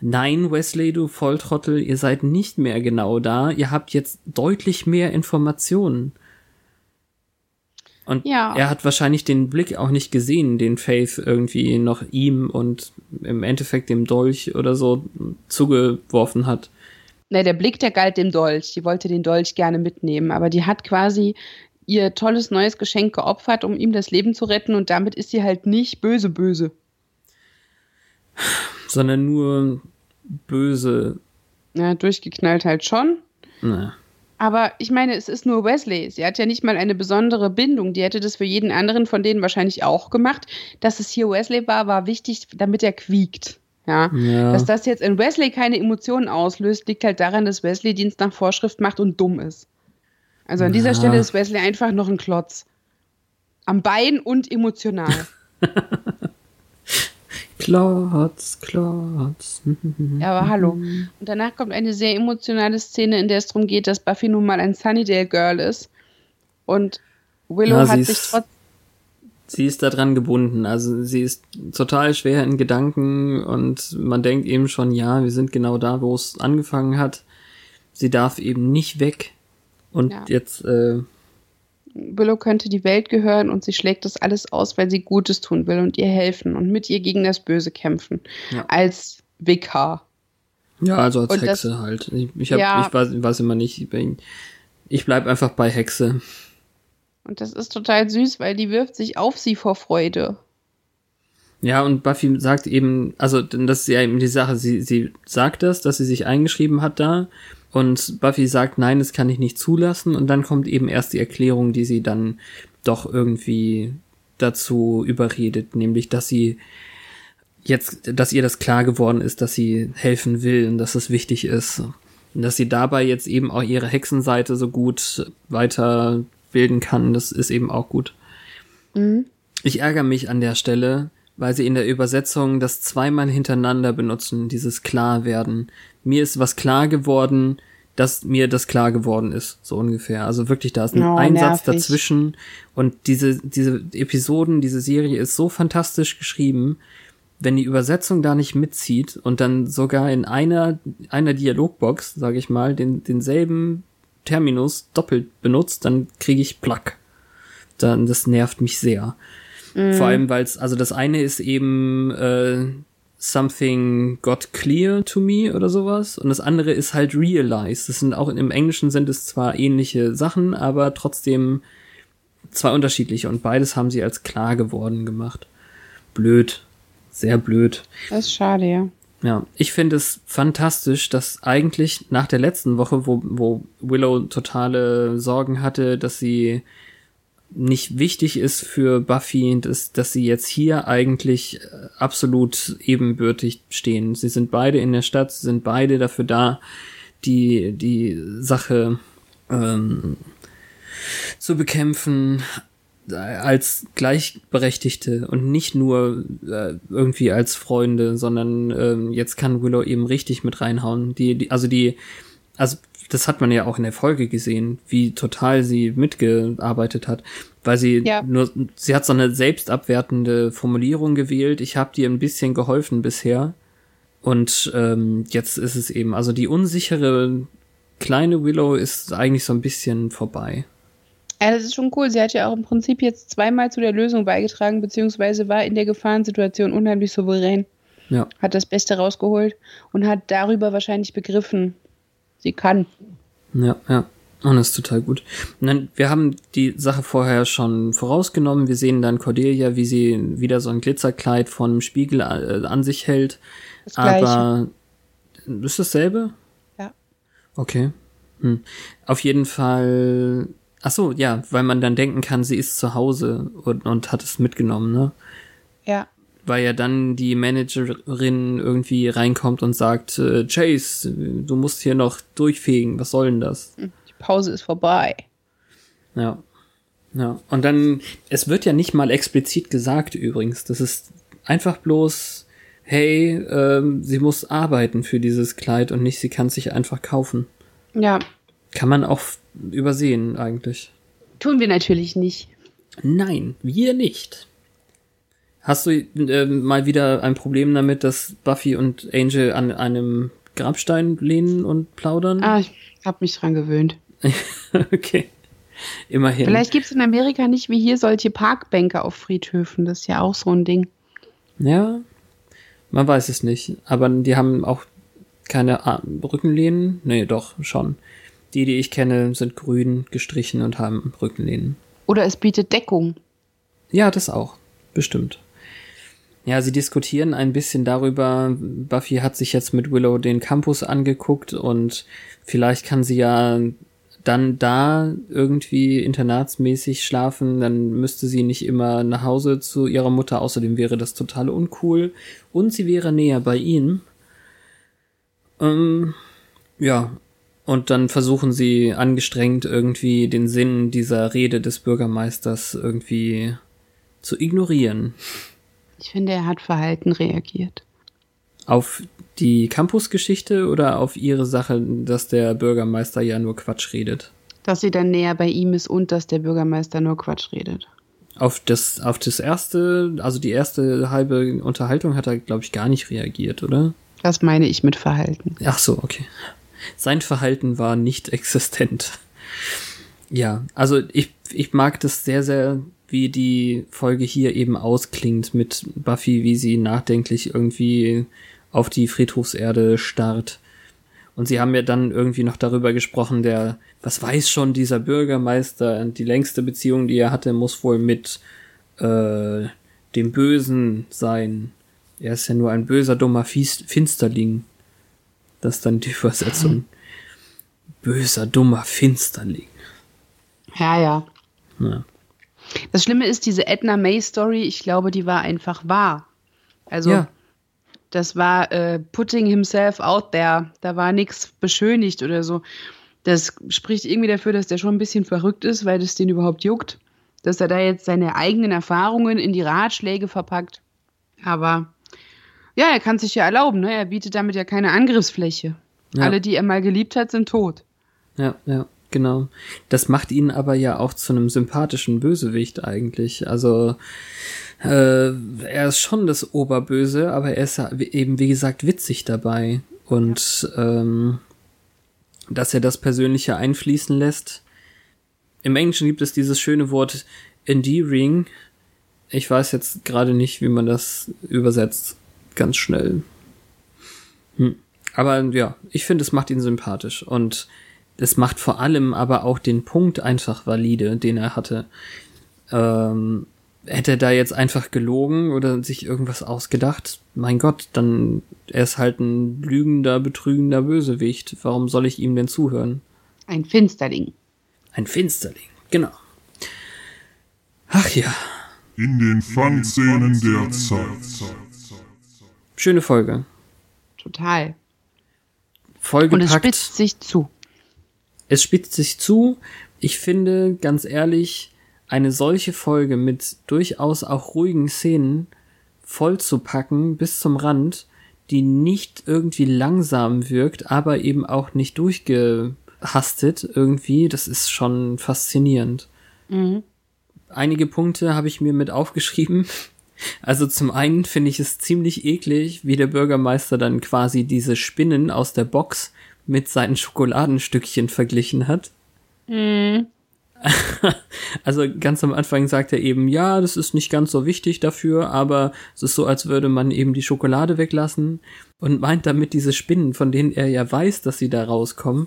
Nein, Wesley, du Volltrottel, ihr seid nicht mehr genau da. Ihr habt jetzt deutlich mehr Informationen. Und Ja. er hat wahrscheinlich den Blick auch nicht gesehen, den Faith irgendwie noch ihm und im Endeffekt dem Dolch oder so zugeworfen hat. Ne, der Blick, der galt dem Dolch. Die wollte den Dolch gerne mitnehmen, aber die hat quasi ihr tolles neues Geschenk geopfert, um ihm das Leben zu retten und damit ist sie halt nicht böse böse. Sondern nur böse. Ja, durchgeknallt halt schon. Na. Aber ich meine, es ist nur Wesley. Sie hat ja nicht mal eine besondere Bindung. Die hätte das für jeden anderen von denen wahrscheinlich auch gemacht. Dass es hier Wesley war, war wichtig, damit er quiekt. Ja. Ja. Dass das jetzt in Wesley keine Emotionen auslöst, liegt halt daran, dass Wesley Dienst nach Vorschrift macht und dumm ist. Also an dieser Ja. Stelle ist Wesley einfach noch ein Klotz. Am Bein und emotional. Klotz, Klotz. Ja, aber hallo. Und danach kommt eine sehr emotionale Szene, in der es darum geht, dass Buffy nun mal ein Sunnydale Girl ist. Und Willow Ja, hat sich trotz Sie ist da dran gebunden. Also sie ist total schwer in Gedanken und man denkt eben schon, ja, wir sind genau da, wo es angefangen hat. Sie darf eben nicht weg. Und Ja. jetzt, äh, Willow könnte die Welt gehören und sie schlägt das alles aus, weil sie Gutes tun will und ihr helfen und mit ihr gegen das Böse kämpfen. Ja. Als Vikar. ja, also als Und das- Hexe halt. Ich, ich, hab, Ja. ich weiß, weiß immer nicht. Ich, bin- ich bleib einfach bei Hexe. Und das ist total süß, weil die wirft sich auf sie vor Freude. Ja, und Buffy sagt eben, also das ist ja eben die Sache, sie, sie sagt das, dass sie sich eingeschrieben hat da und Buffy sagt, nein, das kann ich nicht zulassen und dann kommt eben erst die Erklärung, die sie dann doch irgendwie dazu überredet, nämlich dass sie jetzt, dass ihr das klar geworden ist, dass sie helfen will und dass es wichtig ist und dass sie dabei jetzt eben auch ihre Hexenseite so gut weiterbilden kann, das ist eben auch gut. Mhm. Ich ärgere mich an der Stelle, weil sie in der Übersetzung das zweimal hintereinander benutzen, dieses klar werden. Mir ist was klar geworden, dass mir das klar geworden ist, so ungefähr. Also wirklich, da ist ein Oh, Einsatz nervig. dazwischen und diese, diese Episoden, diese Serie ist so fantastisch geschrieben, wenn die Übersetzung da nicht mitzieht und dann sogar in einer, einer Dialogbox, sage ich mal, den, denselben Terminus doppelt benutzt, dann kriege ich Plack. Dann, das nervt mich sehr. Mhm. Vor allem, weil es, also das eine ist eben äh, something got clear to me oder sowas und das andere ist halt realized. Das sind auch im Englischen sind es zwar ähnliche Sachen, aber trotzdem zwei unterschiedliche und beides haben sie als klar geworden gemacht. Blöd. Sehr blöd. Das ist schade, ja. Ja, ich finde es fantastisch, dass eigentlich nach der letzten Woche, wo, wo Willow totale Sorgen hatte, dass sie nicht wichtig ist für Buffy, dass, dass sie jetzt hier eigentlich äh, absolut ebenbürtig stehen. Sie sind beide in der Stadt, sie sind beide dafür da, die, die Sache ähm, zu bekämpfen als Gleichberechtigte und nicht nur äh, irgendwie als Freunde, sondern ähm, jetzt kann Willow eben richtig mit reinhauen. Die, die, also die, also das hat man ja auch in der Folge gesehen, wie total sie mitgearbeitet hat, weil sie ja. nur, sie hat so eine selbstabwertende Formulierung gewählt. Ich habe dir ein bisschen geholfen bisher und ähm, jetzt ist es eben, also die unsichere kleine Willow ist eigentlich so ein bisschen vorbei. Ja, das ist schon cool. Sie hat ja auch im Prinzip jetzt zweimal zu der Lösung beigetragen, beziehungsweise war in der Gefahrensituation unheimlich souverän. Ja. Hat das Beste rausgeholt und hat darüber wahrscheinlich begriffen, sie kann. Ja, ja. Und das ist total gut. Und dann, wir haben die Sache vorher schon vorausgenommen. Wir sehen dann Cordelia, wie sie wieder so ein Glitzerkleid von Spiegel äh, an sich hält. Das Aber ist dasselbe? Ja. Okay. Hm. Auf jeden Fall Ach so, ja, weil man dann denken kann, sie ist zu Hause und, und hat es mitgenommen, ne? Ja. Weil ja dann die Managerin irgendwie reinkommt und sagt, äh, Chase, du musst hier noch durchfegen, was soll denn das? Die Pause ist vorbei. Ja. Ja. Und dann, es wird ja nicht mal explizit gesagt übrigens. Das ist einfach bloß, hey, ähm, sie muss arbeiten für dieses Kleid und nicht, sie kann sich einfach kaufen. Ja. Kann man auch übersehen eigentlich. Tun wir natürlich nicht. Nein, wir nicht. Hast du äh, mal wieder ein Problem damit, dass Buffy und Angel an einem Grabstein lehnen und plaudern? Ah, ich hab mich dran gewöhnt. okay. Immerhin. Vielleicht gibt es in Amerika nicht wie hier solche Parkbänke auf Friedhöfen. Das ist ja auch so ein Ding. Ja, man weiß es nicht. Aber die haben auch keine Rückenlehnen. Nee, doch, schon. Die, die ich kenne, sind grün gestrichen und haben Rückenlehnen. Oder es bietet Deckung. Ja, das auch. Bestimmt. Ja, sie diskutieren ein bisschen darüber. Buffy hat sich jetzt mit Willow den Campus angeguckt und vielleicht kann sie ja dann da irgendwie internatsmäßig schlafen, dann müsste sie nicht immer nach Hause zu ihrer Mutter. Außerdem wäre das total uncool und sie wäre näher bei ihnen. Ähm, ja, und dann versuchen sie angestrengt irgendwie den Sinn dieser Rede des Bürgermeisters irgendwie zu ignorieren. Ich finde, er hat verhalten reagiert. Auf die Campusgeschichte oder auf ihre Sache, dass der Bürgermeister ja nur Quatsch redet? Dass sie dann näher bei ihm ist und dass der Bürgermeister nur Quatsch redet. Auf das, auf das erste, also die erste halbe Unterhaltung hat er, glaube ich, gar nicht reagiert, oder? Das meine ich mit Verhalten. Ach so, okay. Sein Verhalten war nicht existent. Ja, also ich, ich mag das sehr, sehr, wie die Folge hier eben ausklingt mit Buffy, wie sie nachdenklich irgendwie auf die Friedhofserde starrt. Und sie haben ja dann irgendwie noch darüber gesprochen, der, was weiß schon dieser Bürgermeister, die längste Beziehung, die er hatte, muss wohl mit äh, dem Bösen sein. Er ist ja nur ein böser, dummer Finsterling. Das ist dann die Übersetzung. Böser, dummer Finsterling. Ja, ja. ja. Das Schlimme ist, diese Edna May Story, ich glaube, die war einfach wahr. Also, ja. das war äh, putting himself out there. Da war nichts beschönigt oder so. Das spricht irgendwie dafür, dass der schon ein bisschen verrückt ist, weil das den überhaupt juckt. Dass er da jetzt seine eigenen Erfahrungen in die Ratschläge verpackt. Aber ja, er kann sich ja erlauben, ne? Er bietet damit ja keine Angriffsfläche. Ja. Alle, die er mal geliebt hat, sind tot. Ja, ja, genau. Das macht ihn aber ja auch zu einem sympathischen Bösewicht eigentlich. Also äh, er ist schon das Oberböse, aber er ist eben, wie gesagt, witzig dabei. Und ähm, dass er das Persönliche einfließen lässt. Im Englischen gibt es dieses schöne Wort endearing. Ich weiß jetzt gerade nicht, wie man das übersetzt. Ganz schnell. Hm. Aber ja, ich finde, es macht ihn sympathisch. Und es macht vor allem aber auch den Punkt einfach valide, den er hatte. Ähm, hätte er da jetzt einfach gelogen oder sich irgendwas ausgedacht, mein Gott, dann er ist halt ein lügender, betrügender Bösewicht. Warum soll ich ihm denn zuhören? Ein Finsterling. Ein Finsterling, genau. Ach ja. In den Fun-Szenen der Zeit. Schöne Folge. Total. Folgepackt. Und es spitzt sich zu. Es spitzt sich zu. Ich finde, ganz ehrlich, eine solche Folge mit durchaus auch ruhigen Szenen voll zu packen bis zum Rand, die nicht irgendwie langsam wirkt, aber eben auch nicht durchgehastet irgendwie, das ist schon faszinierend. Mhm. Einige Punkte habe ich mir mit aufgeschrieben. Also zum einen finde ich es ziemlich eklig, wie der Bürgermeister dann quasi diese Spinnen aus der Box mit seinen Schokoladenstückchen verglichen hat. Mhm. Also ganz am Anfang sagt er eben, ja, das ist nicht ganz so wichtig dafür, aber es ist so, als würde man eben die Schokolade weglassen und meint damit diese Spinnen, von denen er ja weiß, dass sie da rauskommen.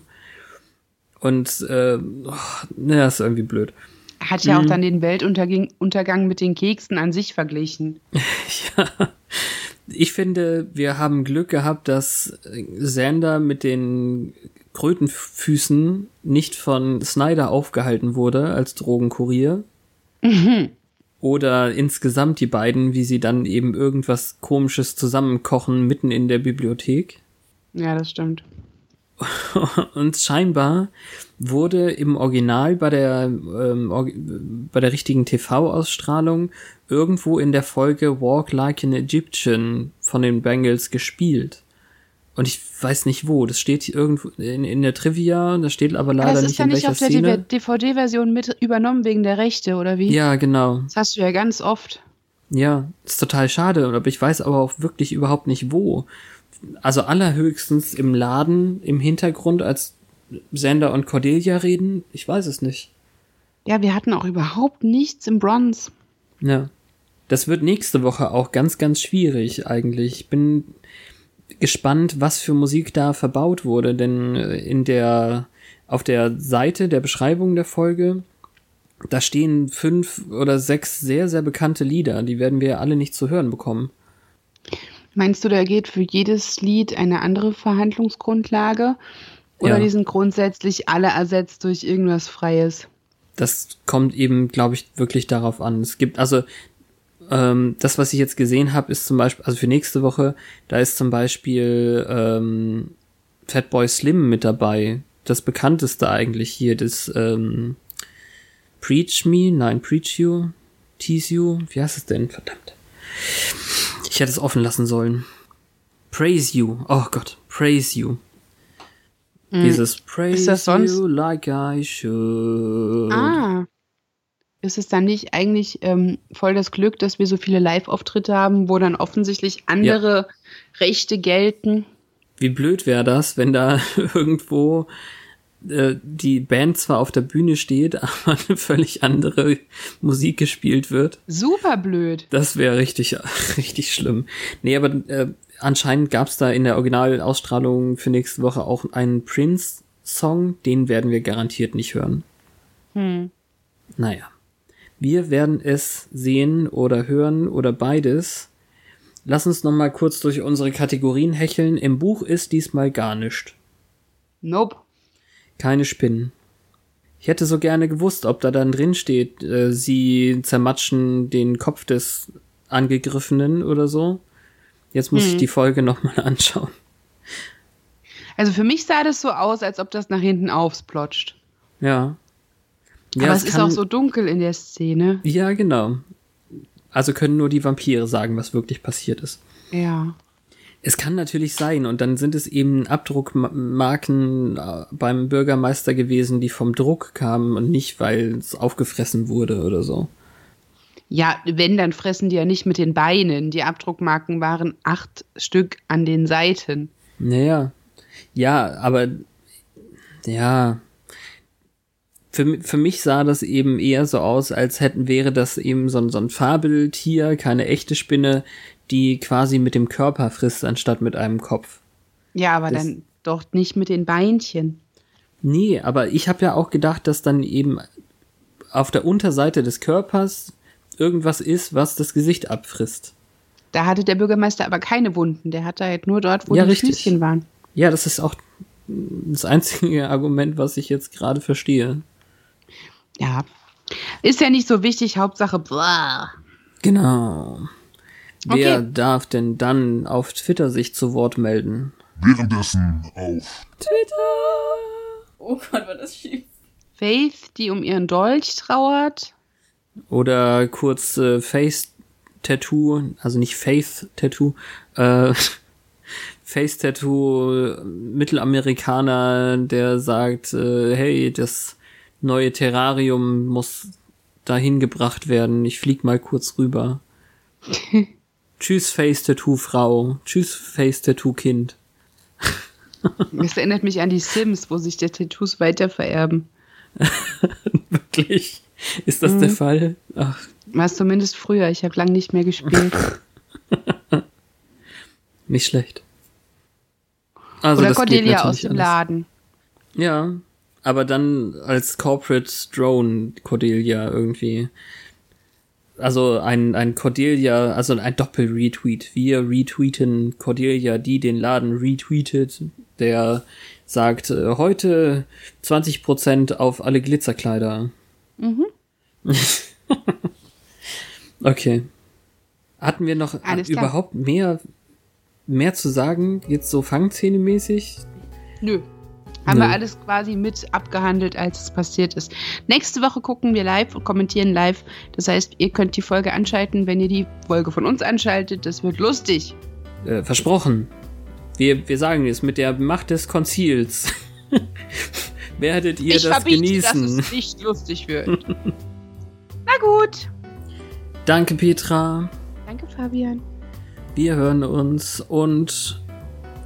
Und äh, oh, naja, ist irgendwie blöd. Hat ja auch dann den Weltuntergang mit den Keksen an sich verglichen. ja. Ich finde, wir haben Glück gehabt, dass Sander mit den Krötenfüßen nicht von Snyder aufgehalten wurde als Drogenkurier. Mhm. Oder insgesamt die beiden, wie sie dann eben irgendwas komisches zusammenkochen mitten in der Bibliothek. Ja, das stimmt. Und scheinbar wurde im Original bei der, ähm, bei der richtigen TV-Ausstrahlung irgendwo in der Folge Walk Like an Egyptian von den Bengals gespielt. Und ich weiß nicht wo. Das steht irgendwo in, in der Trivia, das steht aber leider das nicht ist ja in nicht welcher auf der Szene. DVD-Version mit übernommen wegen der Rechte, oder wie? Ja, genau. Das hast du ja ganz oft. Ja, ist total schade, aber ich weiß aber auch wirklich überhaupt nicht wo. Also allerhöchstens im Laden im Hintergrund, als Sander und Cordelia reden. Ich weiß es nicht. Ja, wir hatten auch überhaupt nichts im Bronze. Ja. Das wird nächste Woche auch ganz, ganz schwierig eigentlich. Ich bin gespannt, was für Musik da verbaut wurde, denn äh, in der, auf der Seite der Beschreibung der Folge, da stehen fünf oder sechs sehr, sehr bekannte Lieder, die werden wir alle nicht zu hören bekommen. Meinst du, da geht für jedes Lied eine andere Verhandlungsgrundlage? Oder Ja. die sind grundsätzlich alle ersetzt durch irgendwas Freies? Das kommt eben, glaube ich, wirklich darauf an. Es gibt, also ähm, das, was ich jetzt gesehen habe, ist zum Beispiel, also für nächste Woche, da ist zum Beispiel ähm, Fatboy Slim mit dabei. Das bekannteste eigentlich hier, das ähm, Preach Me, nein, Preach You, Tease You, wie heißt es denn? Verdammt. Ich hätte es offen lassen sollen. Praise You, oh Gott, Praise You. Dieses Praise Ist das sonst- You like I should. Ah. Ist es dann nicht eigentlich ähm, voll das Glück, dass wir so viele Live-Auftritte haben, wo dann offensichtlich andere Rechte gelten? Wie blöd wäre das, wenn da irgendwo äh, die Band zwar auf der Bühne steht, aber eine völlig andere Musik gespielt wird. Super blöd. Das wäre richtig, richtig schlimm. Nee, aber äh, anscheinend gab's da in der Originalausstrahlung für nächste Woche auch einen Prince-Song, den werden wir garantiert nicht hören. Hm. Naja. Wir werden es sehen oder hören oder beides. Lass uns noch mal kurz durch unsere Kategorien hecheln. Im Buch ist diesmal gar nichts. Nope. Keine Spinnen. Ich hätte so gerne gewusst, ob da dann drin steht, äh, sie zermatschen den Kopf des Angegriffenen oder so. Jetzt muss ich Hm. die Folge noch mal anschauen. Also für mich sah das so aus, als ob das nach hinten aufsplotscht. Ja. Aber es ist auch so dunkel in der Szene. Ja, genau. Also können nur die Vampire sagen, was wirklich passiert ist. Ja. Es kann natürlich sein, und dann sind es eben Abdruckmarken äh, beim Bürgermeister gewesen, die vom Druck kamen und nicht, weil es aufgefressen wurde oder so. Ja, wenn, dann fressen die ja nicht mit den Beinen. Die Abdruckmarken waren acht Stück an den Seiten. Naja. Ja, aber ja. Für, für mich sah das eben eher so aus, als hätten wäre das eben so so ein Fabeltier, keine echte Spinne, die quasi mit dem Körper frisst, anstatt mit einem Kopf. Ja, aber das, dann doch nicht mit den Beinchen. Nee, aber ich habe ja auch gedacht, dass dann eben auf der Unterseite des Körpers irgendwas ist, was das Gesicht abfrisst. Da hatte der Bürgermeister aber keine Wunden. Der hatte halt nur dort, wo ja, die richtig. Füßchen waren. Ja, das ist auch das einzige Argument, was ich jetzt gerade verstehe. Ja. Ist ja nicht so wichtig, Hauptsache blah. Genau. Okay. Wer darf denn dann auf Twitter sich zu Wort melden? Währenddessen auf Twitter. Oh Gott, war das schief. Faith, die um ihren Dolch trauert. Oder kurz äh, Face Tattoo, also nicht Faith Tattoo, äh, Face Tattoo Mittelamerikaner, der sagt, äh, hey, das neue Terrarium muss dahin gebracht werden. Ich flieg mal kurz rüber. Tschüss Face Tattoo Frau. Tschüss Face Tattoo Kind. Das erinnert mich an die Sims, wo sich die Tattoos weiter vererben. Wirklich? Ist das mhm. der Fall? Ach. War es zumindest früher. Ich habe lange nicht mehr gespielt. nicht schlecht. Also Oder Cordelia aus dem alles. Laden. Ja, aber dann als Corporate Drone Cordelia irgendwie. Also ein, ein Cordelia, also ein Doppel-Retweet. Wir retweeten Cordelia, die den Laden retweetet, der sagt, äh, heute 20% auf alle Glitzerkleider. Mhm. okay. Hatten wir noch Alles überhaupt mehr, mehr zu sagen, jetzt so Fangszene-mäßig? Nö. Haben Nö. wir alles quasi mit abgehandelt, als es passiert ist. Nächste Woche gucken wir live und kommentieren live. Das heißt, ihr könnt die Folge anschalten, wenn ihr die Folge von uns anschaltet. Das wird lustig. Äh, versprochen. Wir, wir sagen es mit der Macht des Konzils. Werdet ihr ich das genießen? dass es nicht lustig wird. Na gut. Danke, Petra. Danke, Fabian. Wir hören uns und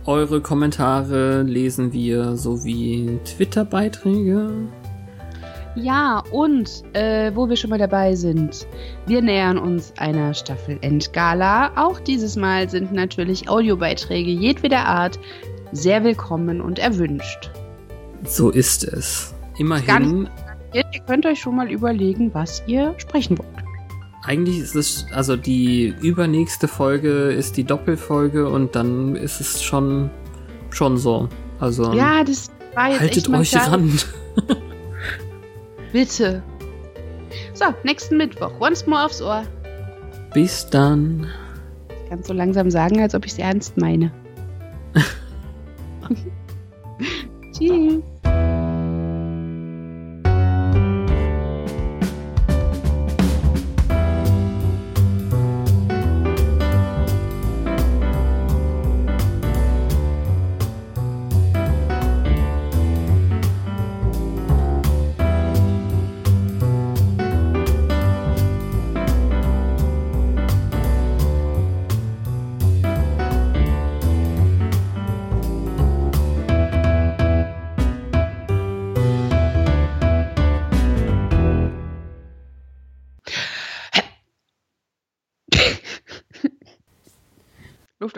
eure Kommentare lesen wir sowie Twitter-Beiträge. Ja, und äh, wo wir schon mal dabei sind, wir nähern uns einer Staffel Endgala. Auch dieses Mal sind natürlich Audiobeiträge jedweder Art sehr willkommen und erwünscht. So ist es. Immerhin. Ihr könnt euch schon mal überlegen, was ihr sprechen wollt. Eigentlich ist es, also die übernächste Folge ist die Doppelfolge und dann ist es schon, schon so. Also. Ja, das war jetzt Haltet euch ran. Bitte. So, nächsten Mittwoch. Once more aufs Ohr. Bis dann. Ich kann so langsam sagen, als ob ich es ernst meine. Tschüss.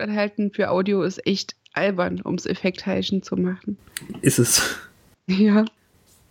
Luftanhalten für Audio ist echt albern, ums Effektheischen zu machen. Ist es. Ja.